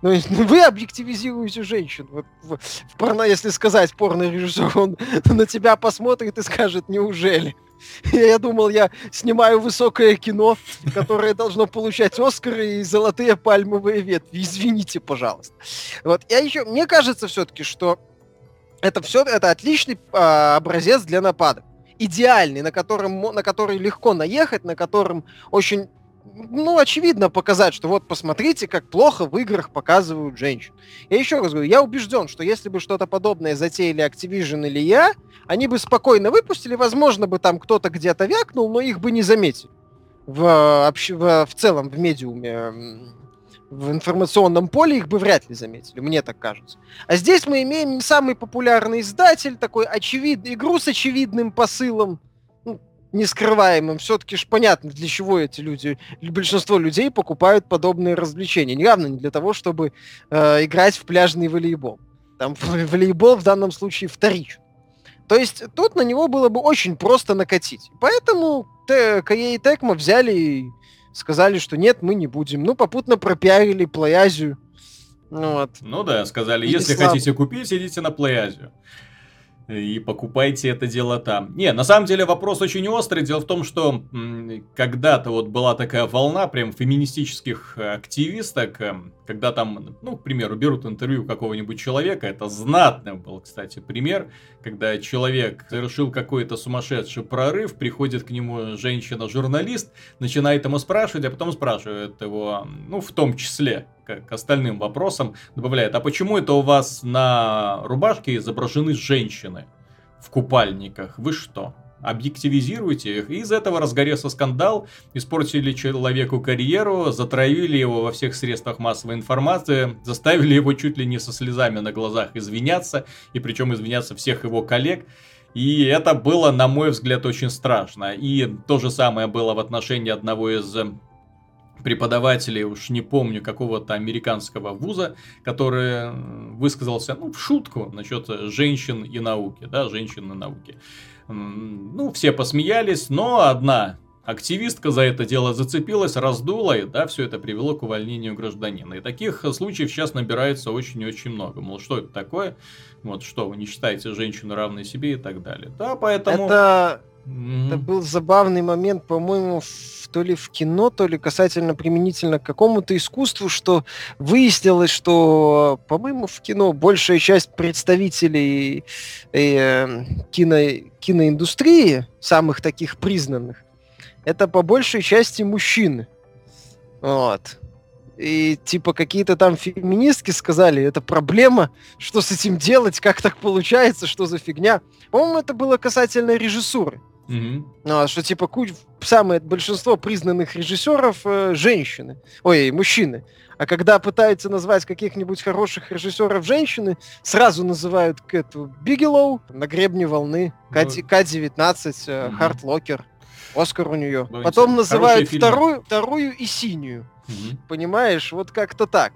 Ну, вы объективизируете женщин. В, в, в порно, если сказать порно-режиссер, он на тебя посмотрит и скажет, неужели? Я думал, я снимаю высокое кино, которое должно получать Оскары и золотые пальмовые ветви. Извините, пожалуйста. Вот. Я еще, мне кажется все-таки, что это все, это отличный а, образец для нападок. Идеальный, на котором, на который легко наехать, на котором очень ну, очевидно показать, что вот посмотрите, как плохо в играх показывают женщин. Я еще раз говорю, я убежден, что если бы что-то подобное затеяли Activision или я, они бы спокойно выпустили, возможно бы там кто-то где-то вякнул, но их бы не заметили в, в, в целом в медиуме, в информационном поле их бы вряд ли заметили, мне так кажется. А здесь мы имеем не самый популярный издатель, такой очевидный, игру с очевидным посылом, нескрываемым. Все-таки ж понятно, для чего эти люди, большинство людей покупают подобные развлечения. Явно не для того, чтобы э, играть в пляжный волейбол. Там волейбол в данном случае вторичен. То есть тут на него было бы очень просто накатить. Поэтому КЕ и Текма взяли и сказали, что нет, мы не будем. Ну, попутно пропиарили Плеязию. Ну, вот. ну да, сказали, если слаб... хотите купить, идите на Плеязию и покупайте это дело там. Не, на самом деле вопрос очень острый. Дело в том, что когда-то вот была такая волна прям феминистических активисток, эм, когда там, ну, к примеру, берут интервью какого-нибудь человека, это знатный был, кстати, пример, когда человек совершил какой-то сумасшедший прорыв, приходит к нему женщина-журналист, начинает ему спрашивать, а потом спрашивает его, ну, в том числе, к остальным вопросам, добавляет, а почему это у вас на рубашке изображены женщины в купальниках? Вы что? объективизируйте их. Из этого разгорелся скандал, испортили человеку карьеру, затравили его во всех средствах массовой информации, заставили его чуть ли не со слезами на глазах извиняться, и причем извиняться всех его коллег. И это было, на мой взгляд, очень страшно. И то же самое было в отношении одного из преподавателей, уж не помню, какого-то американского вуза, который высказался, ну, в шутку насчет женщин и науки, да, женщин и науки. Ну, все посмеялись, но одна активистка за это дело зацепилась, раздула, и да, все это привело к увольнению гражданина. И таких случаев сейчас набирается очень и очень много. Мол, что это такое? Вот что, вы не считаете женщину равной себе и так далее. Да, поэтому... Это Mm-hmm. Это был забавный момент, по-моему, в, то ли в кино, то ли касательно применительно к какому-то искусству, что выяснилось, что, по-моему, в кино большая часть представителей э, кино, киноиндустрии, самых таких признанных, это по большей части мужчины. Вот. И типа какие-то там феминистки сказали, это проблема, что с этим делать, как так получается, что за фигня. По-моему, это было касательно режиссуры. Mm-hmm. что типа куч... самое большинство признанных режиссеров э, женщины, ой, мужчины. А когда пытаются назвать каких-нибудь хороших режиссеров женщины, сразу называют Кэту Бигелоу, На гребне волны, ну, К-19, mm-hmm. Hurt Locker, Оскар у нее. Ну, Потом называют вторую, вторую и синюю. Угу. Понимаешь, вот как-то так.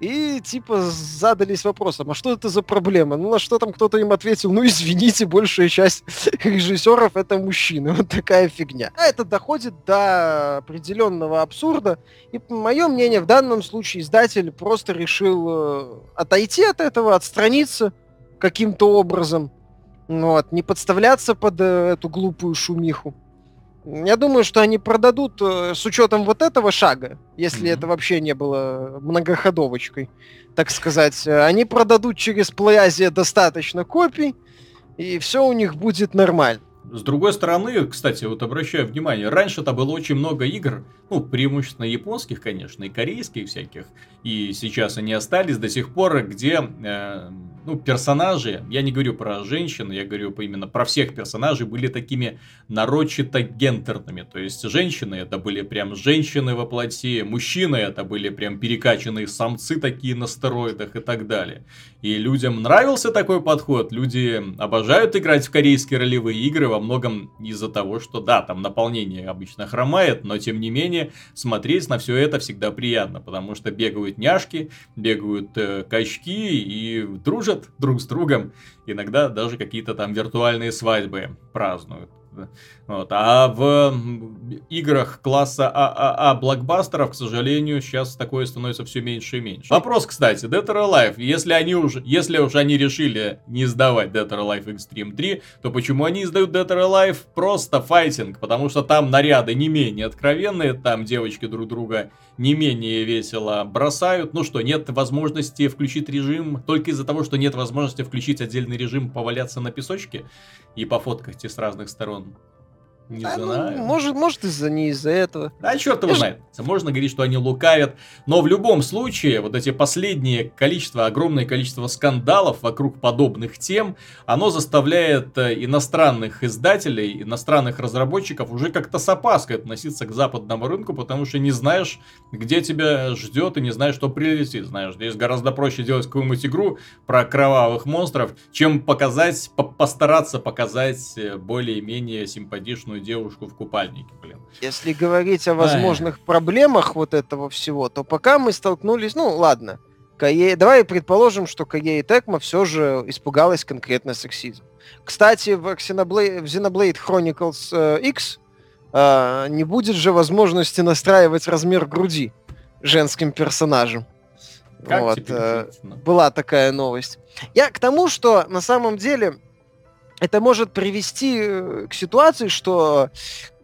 И типа задались вопросом, а что это за проблема? Ну на что там кто-то им ответил, ну извините, большая часть режиссеров это мужчины. Вот такая фигня. А это доходит до определенного абсурда. И мое мнение, в данном случае издатель просто решил э, отойти от этого, отстраниться каким-то образом. Вот, не подставляться под э, эту глупую шумиху. Я думаю, что они продадут э, с учетом вот этого шага, если mm-hmm. это вообще не было многоходовочкой, так сказать. Э, они продадут через PlayAsia достаточно копий, и все у них будет нормально. С другой стороны, кстати, вот обращаю внимание, раньше-то было очень много игр, ну, преимущественно японских, конечно, и корейских всяких, и сейчас они остались до сих пор, где э, ну, персонажи, я не говорю про женщин, я говорю именно про всех персонажей, были такими нарочито гендерными. То есть женщины это были прям женщины во плоти, мужчины это были прям перекачанные самцы такие на стероидах и так далее. И людям нравился такой подход, люди обожают играть в корейские ролевые игры во многом из-за того, что да, там наполнение обычно хромает, но тем не менее смотреть на все это всегда приятно, потому что бегают няшки, бегают э, качки и дружат дружат друг с другом, иногда даже какие-то там виртуальные свадьбы празднуют. Вот. А в играх класса ААА блокбастеров, к сожалению, сейчас такое становится все меньше и меньше. Вопрос, кстати, Dead or Alive, если они уже, если уж они решили не издавать Dead or Alive Extreme 3, то почему они издают Dead or Alive просто файтинг? Потому что там наряды не менее откровенные, там девочки друг друга не менее весело бросают. Ну что, нет возможности включить режим только из-за того, что нет возможности включить отдельный режим поваляться на песочке и пофоткать с разных сторон. Не а, знаю. Ну, может, может из-за не из-за этого. Да, черт его знает. Можно говорить, что они лукавят. Но в любом случае, вот эти последние количество, огромное количество скандалов вокруг подобных тем, оно заставляет э, иностранных издателей, иностранных разработчиков уже как-то с опаской относиться к западному рынку, потому что не знаешь, где тебя ждет и не знаешь, что прилетит. Знаешь, здесь гораздо проще делать какую-нибудь игру про кровавых монстров, чем показать, по постараться показать э, более-менее симпатичную красивую девушку в купальнике, блин. Если говорить о возможных Ай. проблемах вот этого всего, то пока мы столкнулись, ну ладно, Кае... давай предположим, что Кае и Текма все же испугалась конкретно сексизм. Кстати, в Xenoblade, в Xenoblade Chronicles э, X э, не будет же возможности настраивать размер груди женским персонажем. Как вот, э, была такая новость. Я к тому, что на самом деле это может привести э, к ситуации, что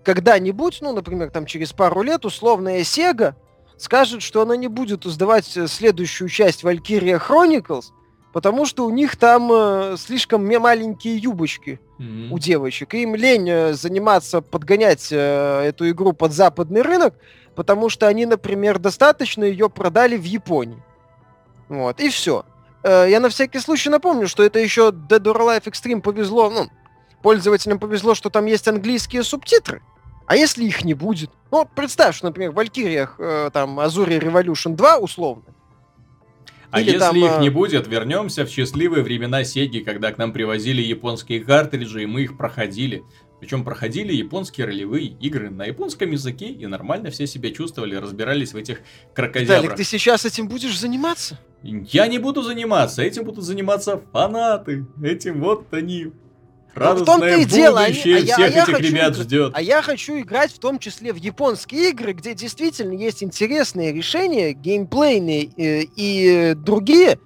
когда-нибудь, ну, например, там через пару лет условная Sega скажет, что она не будет издавать э, следующую часть Valkyria Chronicles, потому что у них там э, слишком маленькие юбочки mm-hmm. у девочек. И им лень э, заниматься, подгонять э, эту игру под западный рынок, потому что они, например, достаточно ее продали в Японии. Вот, и все. Э, я на всякий случай напомню, что это еще Dead or Alive Extreme повезло, ну, пользователям повезло, что там есть английские субтитры. А если их не будет? Ну, представь, что, например, в Валькириях, э, там, Азуре Revolution 2, условно. А Или если там, их э... не будет, вернемся в счастливые времена Сеги, когда к нам привозили японские картриджи, и мы их проходили. Причем проходили японские ролевые игры на японском языке, и нормально все себя чувствовали, разбирались в этих крокодилах. Виталик, ты сейчас этим будешь заниматься? Я не буду заниматься, этим будут заниматься фанаты. Этим вот они. Радостное в том-то и дело, они, а всех а я, этих хочу, ребят ждет. А я хочу играть в том числе в японские игры, где действительно есть интересные решения, геймплейные э, и другие,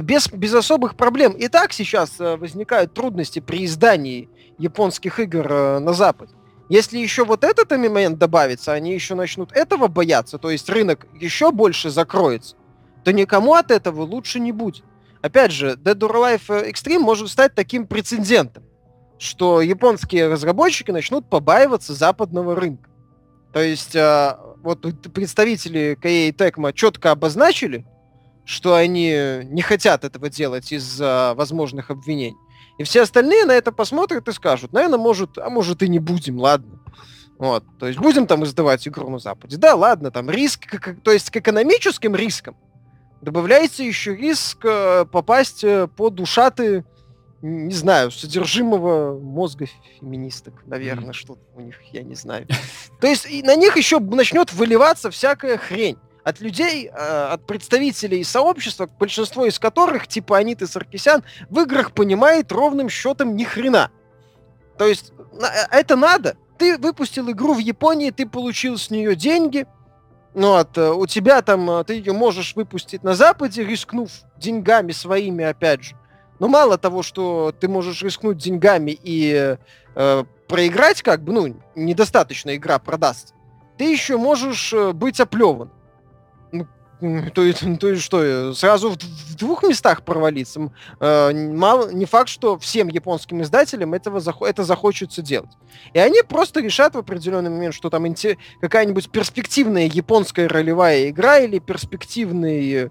без, без особых проблем. И так сейчас э, возникают трудности при издании японских игр э, на Запад. Если еще вот этот момент добавится, они еще начнут этого бояться, то есть рынок еще больше закроется, то никому от этого лучше не будет. Опять же, Dead or Alive Extreme может стать таким прецедентом, что японские разработчики начнут побаиваться западного рынка. То есть э, вот представители KA Tecmo четко обозначили, что они не хотят этого делать из-за возможных обвинений. И все остальные на это посмотрят и скажут, наверное, может, а может и не будем, ладно. Вот, то есть будем там издавать игру на Западе. Да, ладно, там риск, то есть к экономическим рискам добавляется еще риск э, попасть э, под ушаты не знаю, содержимого мозга феминисток, наверное, mm. что-то у них, я не знаю. То есть и на них еще начнет выливаться всякая хрень от людей, э, от представителей сообщества, большинство из которых, типа Аниты Саркисян, в играх понимает ровным счетом ни хрена. То есть э, это надо. Ты выпустил игру в Японии, ты получил с нее деньги, ну, вот, э, у тебя там, ты ее можешь выпустить на Западе, рискнув деньгами своими, опять же. Но мало того, что ты можешь рискнуть деньгами и э, проиграть, как бы, ну, недостаточно игра продаст, ты еще можешь быть оплеван. То есть, то есть что, сразу в, двух местах провалиться? Э, мало, не факт, что всем японским издателям этого это захочется делать. И они просто решат в определенный момент, что там какая-нибудь перспективная японская ролевая игра или перспективный э,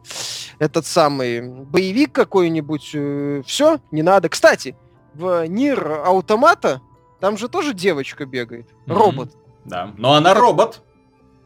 этот самый боевик какой-нибудь. Э, все, не надо. Кстати, в Нир Автомата там же тоже девочка бегает. Mm-hmm. Робот. Да, но она робот.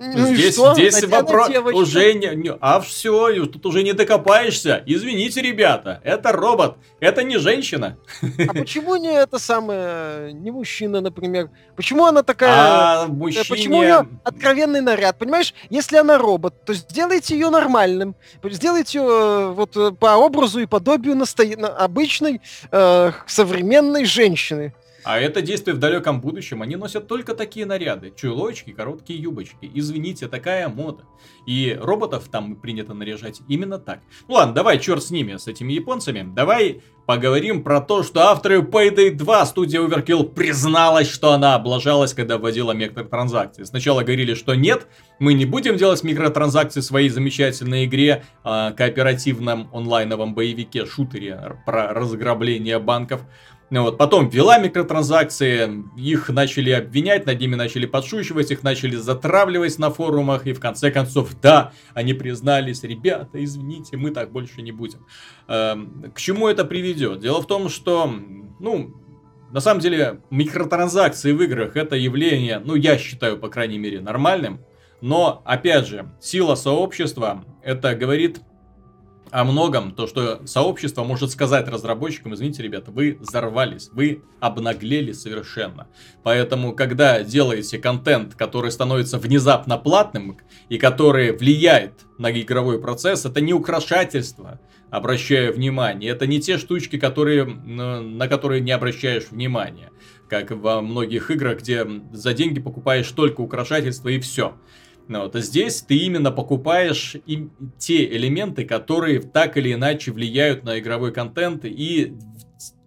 Ну здесь что? здесь вопрос уже не, не, а все, тут уже не докопаешься. Извините, ребята, это робот, это не женщина. А почему не это самое, не мужчина, например? Почему она такая? А мужчине... Почему у нее откровенный наряд? Понимаешь, если она робот, то сделайте ее нормальным, сделайте ее э, вот э, по образу и подобию насто... обычной э, современной женщины. А это действие в далеком будущем. Они носят только такие наряды. Чулочки, короткие юбочки. Извините, такая мода. И роботов там принято наряжать именно так. Ну ладно, давай, черт с ними, с этими японцами. Давай поговорим про то, что авторы Payday 2 студия Overkill призналась, что она облажалась, когда вводила микротранзакции. Сначала говорили, что нет, мы не будем делать микротранзакции в своей замечательной игре, э, кооперативном онлайновом боевике, шутере про разграбление банков. Ну вот, потом ввела микротранзакции, их начали обвинять, над ними начали подшучивать, их начали затравливать на форумах, и в конце концов, да, они признались, ребята, извините, мы так больше не будем. Эм, к чему это приведет? Дело в том, что, ну, на самом деле, микротранзакции в играх это явление, ну, я считаю, по крайней мере, нормальным, но, опять же, сила сообщества, это говорит о многом, то, что сообщество может сказать разработчикам, извините, ребята, вы взорвались, вы обнаглели совершенно. Поэтому, когда делаете контент, который становится внезапно платным и который влияет на игровой процесс, это не украшательство, обращаю внимание. Это не те штучки, которые, на которые не обращаешь внимания. Как во многих играх, где за деньги покупаешь только украшательства и все. Ну, вот, а здесь ты именно покупаешь и те элементы, которые так или иначе влияют на игровой контент и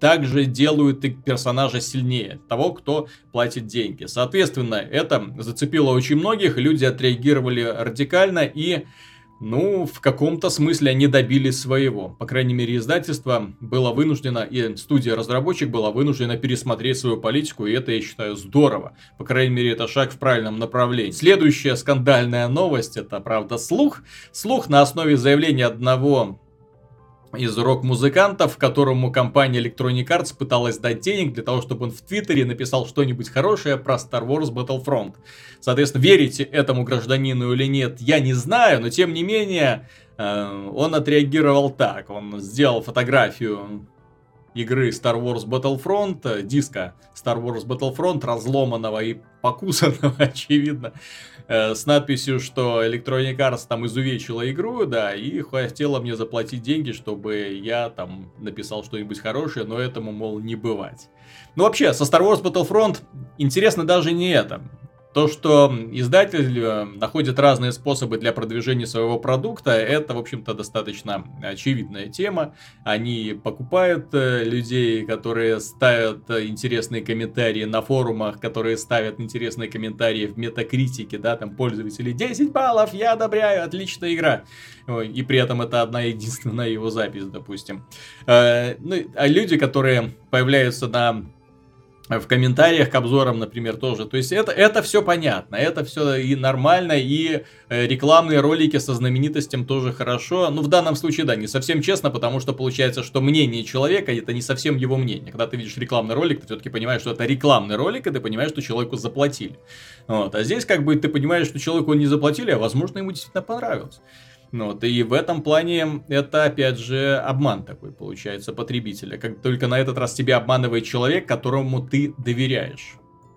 также делают персонажа сильнее, того, кто платит деньги. Соответственно, это зацепило очень многих, люди отреагировали радикально и ну, в каком-то смысле они добились своего. По крайней мере, издательство было вынуждено, и студия-разработчик была вынуждена пересмотреть свою политику, и это, я считаю, здорово. По крайней мере, это шаг в правильном направлении. Следующая скандальная новость, это, правда, слух. Слух на основе заявления одного из рок-музыкантов, которому компания Electronic Arts пыталась дать денег для того, чтобы он в Твиттере написал что-нибудь хорошее про Star Wars Battlefront. Соответственно, верите этому гражданину или нет, я не знаю, но тем не менее, э, он отреагировал так. Он сделал фотографию игры Star Wars Battlefront, диска Star Wars Battlefront, разломанного и покусанного, очевидно, э, с надписью, что Electronic Arts там изувечила игру, да, и хотела мне заплатить деньги, чтобы я там написал что-нибудь хорошее, но этому, мол, не бывать. Ну, вообще, со Star Wars Battlefront интересно даже не это. То, что издатель э, находит разные способы для продвижения своего продукта, это, в общем-то, достаточно очевидная тема. Они покупают э, людей, которые ставят интересные комментарии на форумах, которые ставят интересные комментарии в метакритике, да, там пользователи 10 баллов, я одобряю, отличная игра. И при этом это одна единственная его запись, допустим. Э, ну, а люди, которые появляются на в комментариях к обзорам, например, тоже. То есть это, это все понятно, это все и нормально, и э, рекламные ролики со знаменитостям тоже хорошо. Ну, в данном случае, да, не совсем честно, потому что получается, что мнение человека это не совсем его мнение. Когда ты видишь рекламный ролик, ты все-таки понимаешь, что это рекламный ролик, и ты понимаешь, что человеку заплатили. Вот. А здесь как бы ты понимаешь, что человеку не заплатили, а возможно ему действительно понравилось. Ну, вот, и в этом плане это, опять же, обман такой получается потребителя. Как только на этот раз тебя обманывает человек, которому ты доверяешь.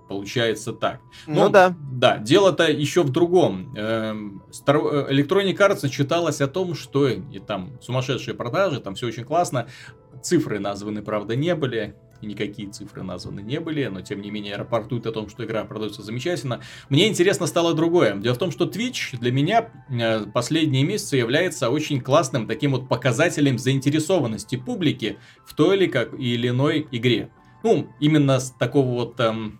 Получается так. Ну, ну да. Да, дело-то еще в другом. Эм, э, Electronic Arts читалось о том, что и там сумасшедшие продажи, там все очень классно. Цифры названы, правда, не были никакие цифры названы не были, но тем не менее рапортуют о том, что игра продается замечательно. Мне интересно стало другое. Дело в том, что Twitch для меня э, последние месяцы является очень классным таким вот показателем заинтересованности публики в той или, как, или иной игре. Ну, именно с такого вот эм,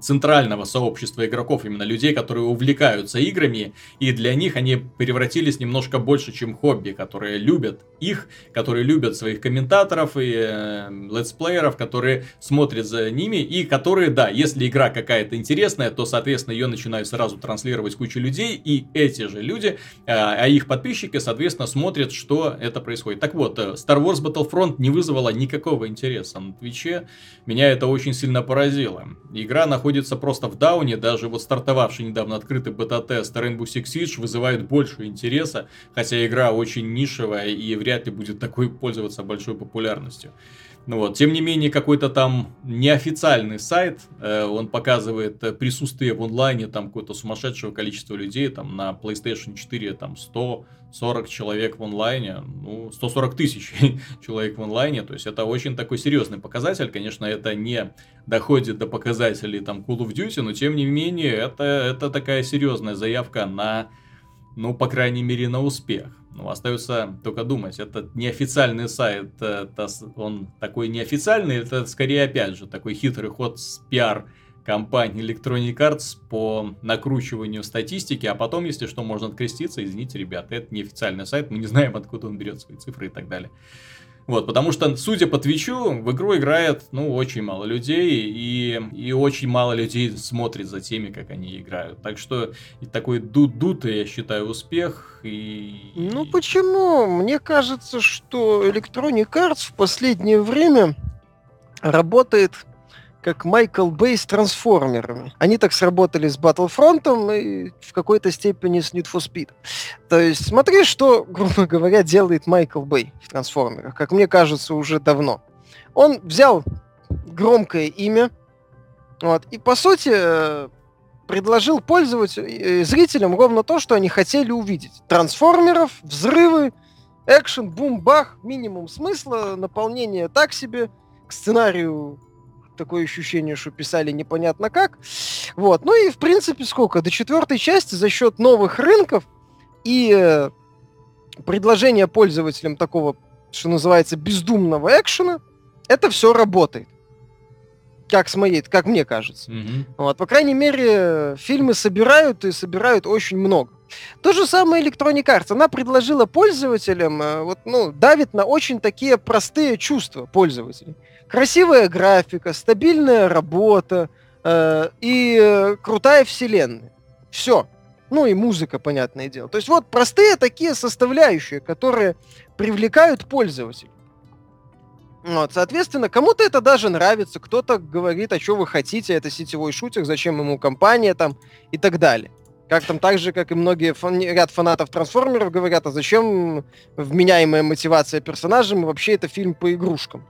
центрального сообщества игроков, именно людей, которые увлекаются играми, и для них они превратились немножко больше, чем хобби, которые любят их, которые любят своих комментаторов и э, летсплееров, которые смотрят за ними, и которые, да, если игра какая-то интересная, то, соответственно, ее начинают сразу транслировать куча людей, и эти же люди, э, а их подписчики, соответственно, смотрят, что это происходит. Так вот, э, Star Wars Battlefront не вызвала никакого интереса на Твиче, меня это очень сильно поразило. Игра находится просто в дауне, даже вот стартовавший недавно открытый бета-тест Rainbow Six Siege вызывает больше интереса, хотя игра очень нишевая и вряд ли будет такой пользоваться большой популярностью. Ну вот, тем не менее, какой-то там неофициальный сайт, э, он показывает э, присутствие в онлайне там какое-то сумасшедшего количества людей, там на PlayStation 4 там 140 человек в онлайне, ну, 140 тысяч человек в онлайне, то есть это очень такой серьезный показатель, конечно, это не доходит до показателей там Call of Duty, но тем не менее, это, это такая серьезная заявка на, ну, по крайней мере, на успех. Ну, остается только думать, это неофициальный сайт, это, он такой неофициальный, это скорее, опять же, такой хитрый ход с пиар компании Electronic Arts по накручиванию статистики, а потом, если что, можно откреститься, извините, ребята, это неофициальный сайт, мы не знаем, откуда он берет свои цифры и так далее. Вот, потому что, судя по Твичу, в игру играет, ну, очень мало людей, и, и очень мало людей смотрит за теми, как они играют. Так что такой дут-дутый, я считаю, успех. И... Ну, почему? Мне кажется, что Electronic Arts в последнее время работает как Майкл Бэй с трансформерами. Они так сработали с Battlefront и в какой-то степени с Need for Speed. То есть смотри, что, грубо говоря, делает Майкл Бэй в трансформерах, как мне кажется, уже давно. Он взял громкое имя, вот, и по сути предложил пользователям, э, зрителям ровно то, что они хотели увидеть. Трансформеров, взрывы, экшен, бум-бах, минимум смысла, наполнение так себе, к сценарию такое ощущение, что писали непонятно как. Вот. Ну и, в принципе, сколько? До четвертой части за счет новых рынков и э, предложения пользователям такого, что называется, бездумного экшена, это все работает. Как с моей, как мне кажется. Mm-hmm. Вот, по крайней мере, фильмы собирают и собирают очень много. То же самое Electronic Arts. Она предложила пользователям, э, вот, ну, давит на очень такие простые чувства пользователей красивая графика, стабильная работа э, и э, крутая вселенная. Все. Ну и музыка, понятное дело. То есть вот простые такие составляющие, которые привлекают пользователей. Вот, соответственно, кому-то это даже нравится, кто-то говорит, а что вы хотите, это сетевой шутер, зачем ему компания там и так далее. Как там так же, как и многие фан... ряд фанатов трансформеров говорят, а зачем вменяемая мотивация персонажам, вообще это фильм по игрушкам.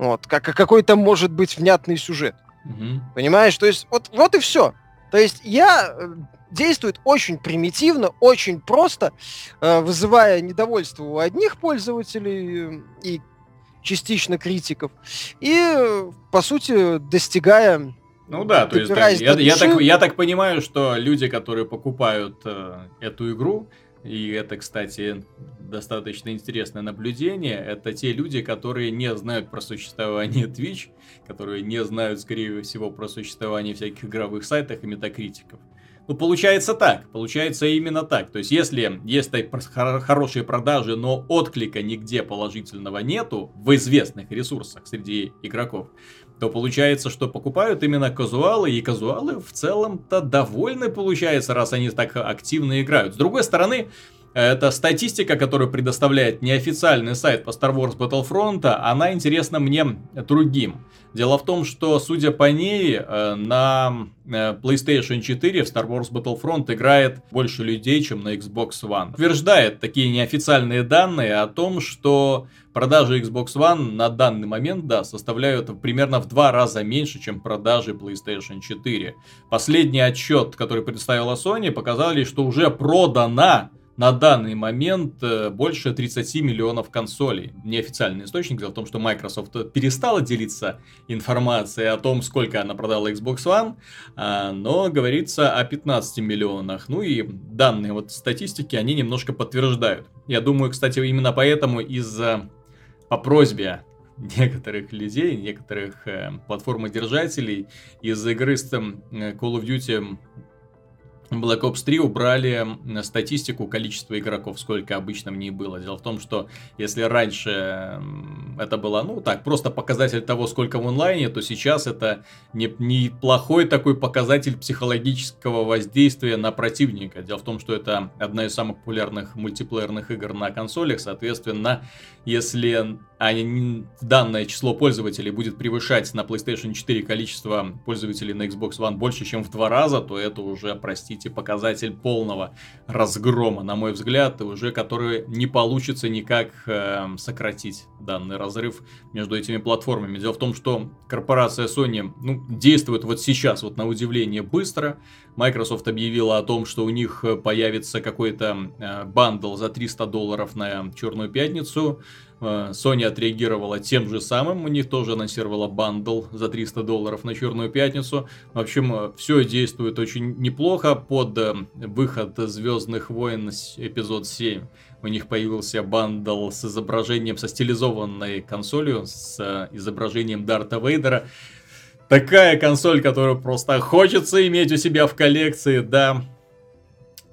Вот, как, какой то может быть внятный сюжет. Угу. Понимаешь? То есть, вот, вот и все. То есть я э, действует очень примитивно, очень просто, э, вызывая недовольство у одних пользователей э, и частично критиков, и, по сути, достигая ну да, то есть да, я, я, так, я так понимаю, что люди, которые покупают э, эту игру, и это, кстати, достаточно интересное наблюдение. Это те люди, которые не знают про существование Twitch, которые не знают, скорее всего, про существование всяких игровых сайтов и метакритиков. Ну, получается так, получается именно так. То есть, если есть хорошие продажи, но отклика нигде положительного нету в известных ресурсах среди игроков, то получается, что покупают именно казуалы, и казуалы в целом-то довольны получается, раз они так активно играют. С другой стороны, Это статистика, которую предоставляет неофициальный сайт по Star Wars Battlefront, она интересна мне другим. Дело в том, что, судя по ней, э, на э, PlayStation 4 в Star Wars Battlefront играет больше людей, чем на Xbox One. Утверждает такие неофициальные данные о том, что продажи Xbox One на данный момент, да, составляют примерно в два раза меньше, чем продажи PlayStation 4. Последний отчет, который представила Sony, показали, что уже продано на данный момент э, больше 30 миллионов консолей. Неофициальный источник. Дело в том, что Microsoft перестала делиться информацией о том, сколько она продала Xbox One, а, но говорится о 15 миллионах. Ну и данные вот статистики, они немножко подтверждают. Я думаю, кстати, именно поэтому из-за по просьбе некоторых людей, некоторых э, платформодержателей из игры с э, Call of Duty Black Ops 3 убрали статистику количества игроков, сколько обычно в ней было. Дело в том, что если раньше это было, ну так, просто показатель того, сколько в онлайне, то сейчас это не, неплохой такой показатель психологического воздействия на противника. Дело в том, что это одна из самых популярных мультиплеерных игр на консолях, соответственно, если они, данное число пользователей будет превышать на PlayStation 4 количество пользователей на Xbox One больше, чем в два раза, то это уже, простите, показатель полного разгрома, на мой взгляд, и уже который не получится никак э, сократить данный разрыв между этими платформами. Дело в том, что корпорация Sony ну, действует вот сейчас, вот на удивление быстро. Microsoft объявила о том, что у них появится какой-то э, bundle за 300 долларов на Черную Пятницу. Э, Sony отреагировала тем же самым, у них тоже анонсировала bundle за 300 долларов на Черную Пятницу. В общем, э, все действует очень неплохо под э, выход Звездных войн эпизод 7. У них появился bundle с изображением, со стилизованной консолью, с изображением Дарта Вейдера. Такая консоль, которую просто хочется иметь у себя в коллекции, да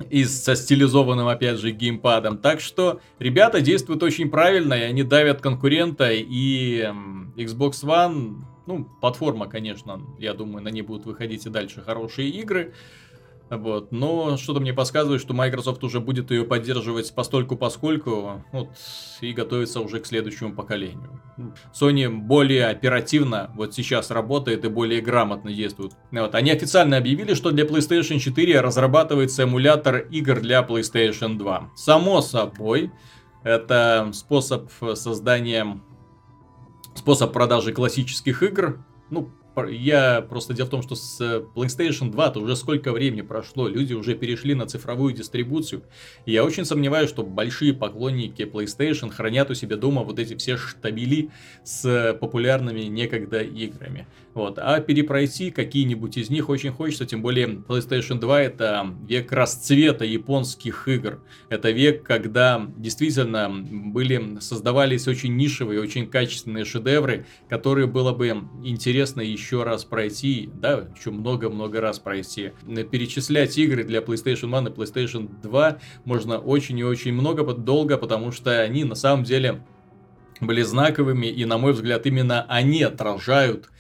и со стилизованным, опять же, геймпадом. Так что ребята действуют очень правильно, и они давят конкурента, и Xbox One, ну, платформа, конечно, я думаю, на ней будут выходить и дальше хорошие игры. Вот. Но что-то мне подсказывает, что Microsoft уже будет ее поддерживать постольку поскольку вот, и готовится уже к следующему поколению. Sony более оперативно вот сейчас работает и более грамотно действует. Вот. Они официально объявили, что для PlayStation 4 разрабатывается эмулятор игр для PlayStation 2. Само собой, это способ создания, способ продажи классических игр, ну, я просто дело в том, что с э, PlayStation 2 то уже сколько времени прошло, люди уже перешли на цифровую дистрибуцию. И я очень сомневаюсь, что большие поклонники PlayStation хранят у себя дома вот эти все штабели с популярными некогда играми. Вот. А перепройти какие-нибудь из них очень хочется, тем более PlayStation 2 это век расцвета японских игр. Это век, когда действительно были, создавались очень нишевые, очень качественные шедевры, которые было бы интересно еще раз пройти, да, еще много-много раз пройти. Перечислять игры для PlayStation 1 и PlayStation 2 можно очень и очень много, долго, потому что они на самом деле были знаковыми, и, на мой взгляд, именно они отражают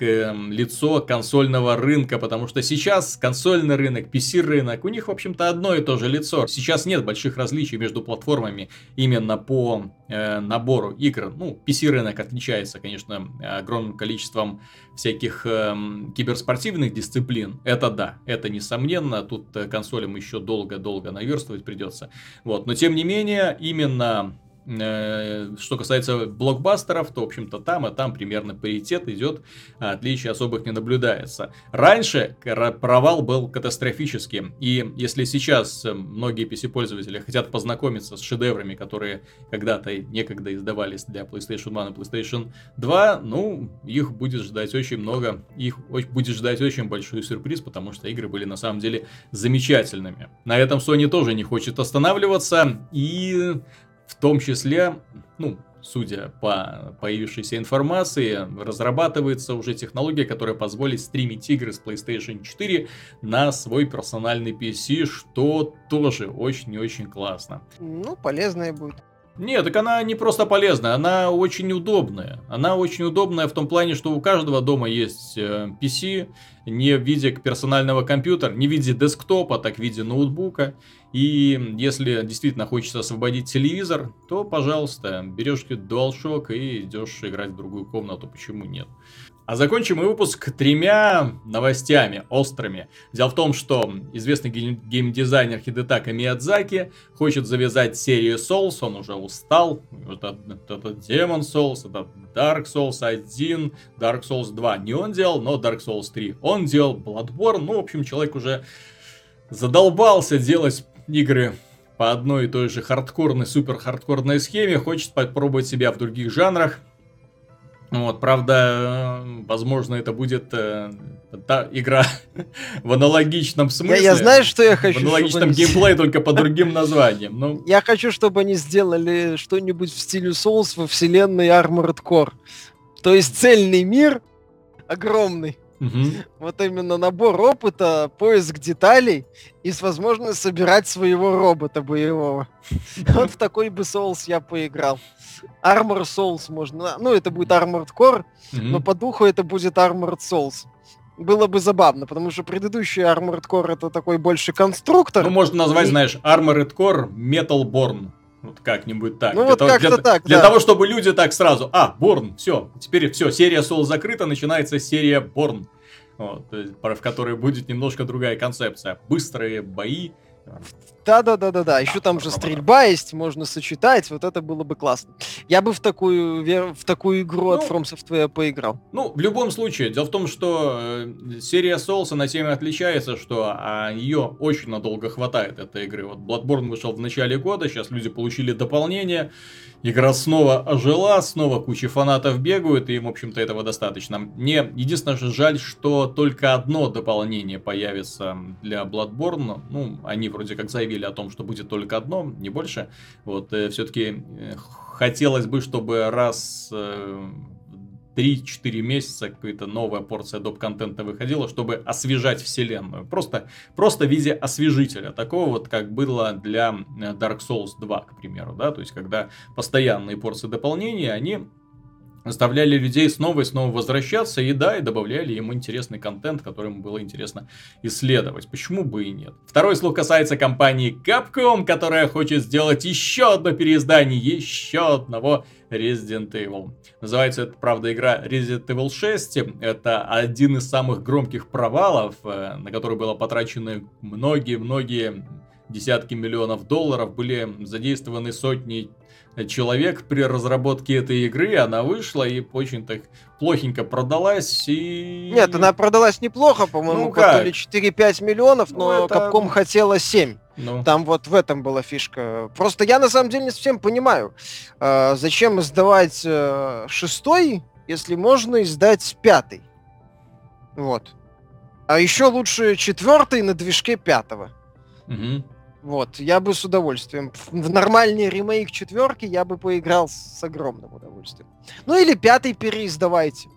лицо консольного рынка, потому что сейчас консольный рынок, PC-рынок, у них, в общем-то, одно и то же лицо. Сейчас нет больших различий между платформами именно по э, набору игр. Ну, PC-рынок отличается, конечно, огромным количеством всяких э, киберспортивных дисциплин. Это да, это несомненно. Тут э, консолям еще долго-долго наверстывать придется. Вот. Но, тем не менее, именно что касается блокбастеров, то, в общем-то, там и там примерно паритет идет, а отличий особых не наблюдается. Раньше провал был катастрофическим, и если сейчас э, многие PC-пользователи хотят познакомиться с шедеврами, которые когда-то некогда издавались для PlayStation 1 и PlayStation 2, ну, их будет ждать очень много, их будет ждать очень большой сюрприз, потому что игры были на самом деле замечательными. На этом Sony тоже не хочет останавливаться, и том числе, ну, судя по появившейся информации, разрабатывается уже технология, которая позволит стримить игры с PlayStation 4 на свой персональный PC, что тоже очень и очень классно. Ну, полезное будет. Нет, так она не просто полезная, она очень удобная. Она очень удобная в том плане, что у каждого дома есть э, PC, не в виде персонального компьютера, не в виде десктопа, так в виде ноутбука. И если действительно хочется освободить телевизор, то, пожалуйста, берешь DualShock и идешь играть в другую комнату, почему нет? А закончим мы выпуск тремя новостями острыми. Дело в том, что известный геймдизайнер Хидетака Миядзаки хочет завязать серию Souls, он уже устал. Это, это Demon Souls, это Dark Souls 1, Dark Souls 2. Не он делал, но Dark Souls 3. Он делал Bloodborne, ну, в общем, человек уже задолбался делать игры по одной и той же хардкорной, супер хардкорной схеме, хочет попробовать себя в других жанрах. Вот, правда, возможно, это будет э, та игра в аналогичном смысле. Я, я знаю, что я хочу. В аналогичном они... геймплее, только по другим названиям. Но... Ну. Я хочу, чтобы они сделали что-нибудь в стиле Souls во вселенной Armored Core. То есть цельный мир огромный. Угу. Вот именно набор опыта, поиск деталей и с возможностью собирать своего робота боевого. Вот в такой бы Souls я поиграл. Armor Souls можно. Ну, это будет Armored Core, но по духу это будет Armored Souls. Было бы забавно, потому что предыдущий Armored Core это такой больше конструктор. Ну, можно назвать, и... знаешь, Armored Core Metalborn. Вот как-нибудь так. Ну, для вот того, как-то для, так, Для да. того, чтобы люди так сразу, а, Борн, все, теперь все, серия Soul закрыта, начинается серия Борн. Вот, в которой будет немножко другая концепция. Быстрые бои, да, да, да, да, да. Еще там же стрельба есть, можно сочетать. Вот это было бы классно. Я бы в такую, в такую игру ну, от From Software поиграл. Ну, в любом случае, дело в том, что э, серия Souls, на тем и отличается, что а, ее очень надолго хватает, этой игры. Вот Bloodborne вышел в начале года, сейчас люди получили дополнение. Игра снова ожила, снова куча фанатов бегают, и им, в общем-то, этого достаточно. Мне единственное, что жаль, что только одно дополнение появится для Bloodborne. Ну, они вроде как заявили о том, что будет только одно, не больше. Вот, э, все-таки э, хотелось бы, чтобы раз э, 3-4 месяца какая-то новая порция доп-контента выходила, чтобы освежать вселенную. Просто, просто в виде освежителя. Такого вот, как было для э, Dark Souls 2, к примеру. Да? То есть, когда постоянные порции дополнения, они заставляли людей снова и снова возвращаться, и да, и добавляли им интересный контент, который ему было интересно исследовать. Почему бы и нет? Второй слух касается компании Capcom, которая хочет сделать еще одно переиздание, еще одного Resident Evil. Называется это, правда, игра Resident Evil 6. Это один из самых громких провалов, э, на который было потрачено многие-многие десятки миллионов долларов, были задействованы сотни человек при разработке этой игры, она вышла и очень так плохенько продалась и... Нет, она продалась неплохо, по-моему, ну, как? то ли 4-5 миллионов, ну, но это... Capcom хотела 7. Ну. Там вот в этом была фишка. Просто я на самом деле не совсем понимаю, э, зачем издавать э, шестой, если можно издать пятый. Вот. А еще лучше четвертый на движке пятого. Угу. Вот, я бы с удовольствием. В нормальный ремейк четверки я бы поиграл с огромным удовольствием. Ну или пятый переиздавайте.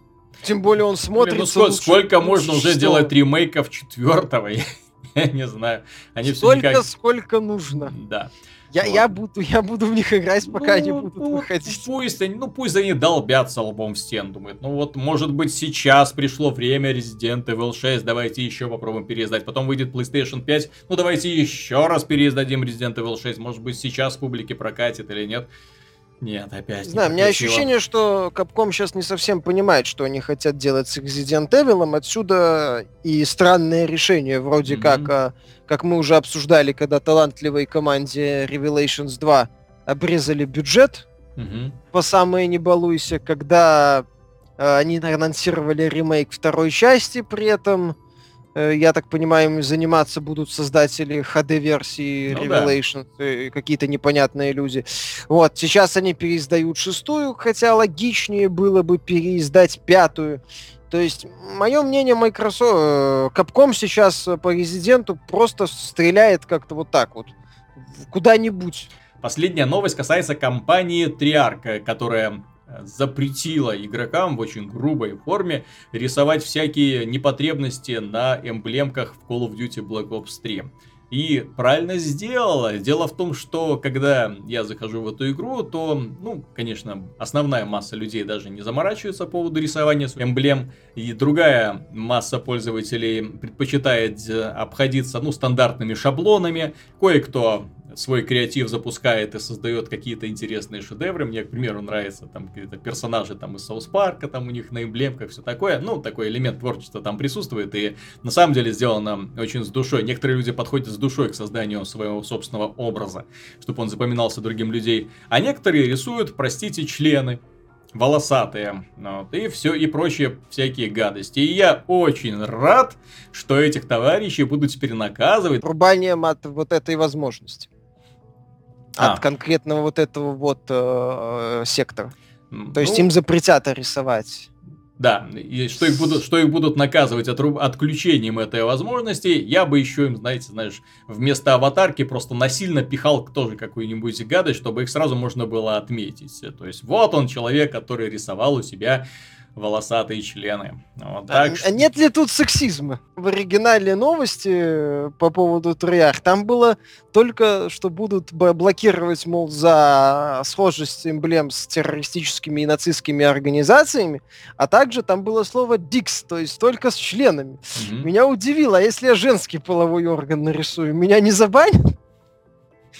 Тем более он смотрится. ну сколько, лучше, сколько можно уже делать ремейков четвертого? Я не знаю. Они Столько, никак... сколько нужно. Да. Я, вот. я, буду, я буду в них играть, пока ну, они будут ну, выходить. Пусть они, ну пусть они долбятся лбом в стену, думают. Ну вот, может быть, сейчас пришло время Resident Evil 6, давайте еще попробуем переиздать. Потом выйдет PlayStation 5, ну давайте еще раз переиздадим Resident Evil 6. Может быть, сейчас публике прокатит или нет. Нет, опять. Не знаю, у меня ощущение, что Capcom сейчас не совсем понимает, что они хотят делать с Resident Evil. Отсюда и странное решение, вроде mm-hmm. как, а, как мы уже обсуждали, когда талантливой команде Revelations 2 обрезали бюджет mm-hmm. по самое не балуйся, когда а, они анонсировали ремейк второй части, при этом я так понимаю, им заниматься будут создатели HD-версии ну, Revelation, да. Э, какие-то непонятные люди. Вот, сейчас они переиздают шестую, хотя логичнее было бы переиздать пятую. То есть, мое мнение, Microsoft, э, Capcom сейчас по резиденту просто стреляет как-то вот так вот, куда-нибудь. Последняя новость касается компании Triarch, которая запретила игрокам в очень грубой форме рисовать всякие непотребности на эмблемках в Call of Duty Black Ops 3. И правильно сделала. Дело в том, что когда я захожу в эту игру, то, ну, конечно, основная масса людей даже не заморачивается по поводу рисования эмблем. И другая масса пользователей предпочитает обходиться, ну, стандартными шаблонами. Кое-кто свой креатив запускает и создает какие-то интересные шедевры. Мне, к примеру, нравятся там какие-то персонажи там из Соус Парка, там у них на эмблемках, все такое. Ну, такой элемент творчества там присутствует, и на самом деле сделано очень с душой. Некоторые люди подходят с душой к созданию своего собственного образа, чтобы он запоминался другим людей. А некоторые рисуют, простите, члены волосатые, вот, и все, и прочие всякие гадости. И я очень рад, что этих товарищей будут теперь наказывать. Рубанием от вот этой возможности а. от конкретного вот этого вот э, сектора. Ну, То есть им запретят рисовать. Да, и что их будут, что их будут наказывать от, отключением этой возможности, я бы еще им, знаете, знаешь, вместо аватарки просто насильно пихал тоже какую-нибудь гадость, чтобы их сразу можно было отметить. То есть вот он человек, который рисовал у себя волосатые члены. Вот, так а, что... Нет ли тут сексизма? В оригинале новости э, по поводу Троях там было только, что будут блокировать, мол, за схожесть эмблем с террористическими и нацистскими организациями, а также там было слово «дикс», то есть только с членами. Mm-hmm. Меня удивило, а если я женский половой орган нарисую, меня не забанят?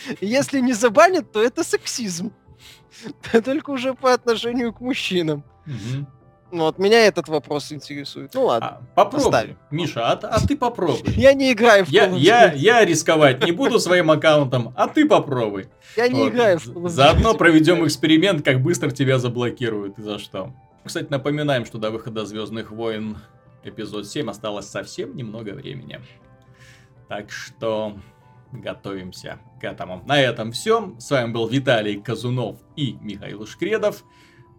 Если не забанят, то это сексизм. Только уже по отношению к мужчинам. Угу. Ну, вот меня этот вопрос интересует. Ну ладно. А, попробуй. Оставим. Миша, а, а ты попробуй. Я не играю в я, я, я рисковать не буду своим аккаунтом, а ты попробуй. Я не вот. играю в Заодно проведем эксперимент, как быстро тебя заблокируют и за что. Кстати, напоминаем, что до выхода Звездных войн эпизод 7 осталось совсем немного времени. Так что готовимся к этому. На этом все. С вами был Виталий Казунов и Михаил Шкредов.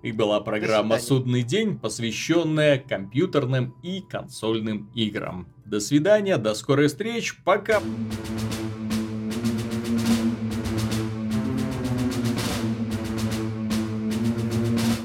И была программа «Судный день», посвященная компьютерным и консольным играм. До свидания, до скорой встречи, пока!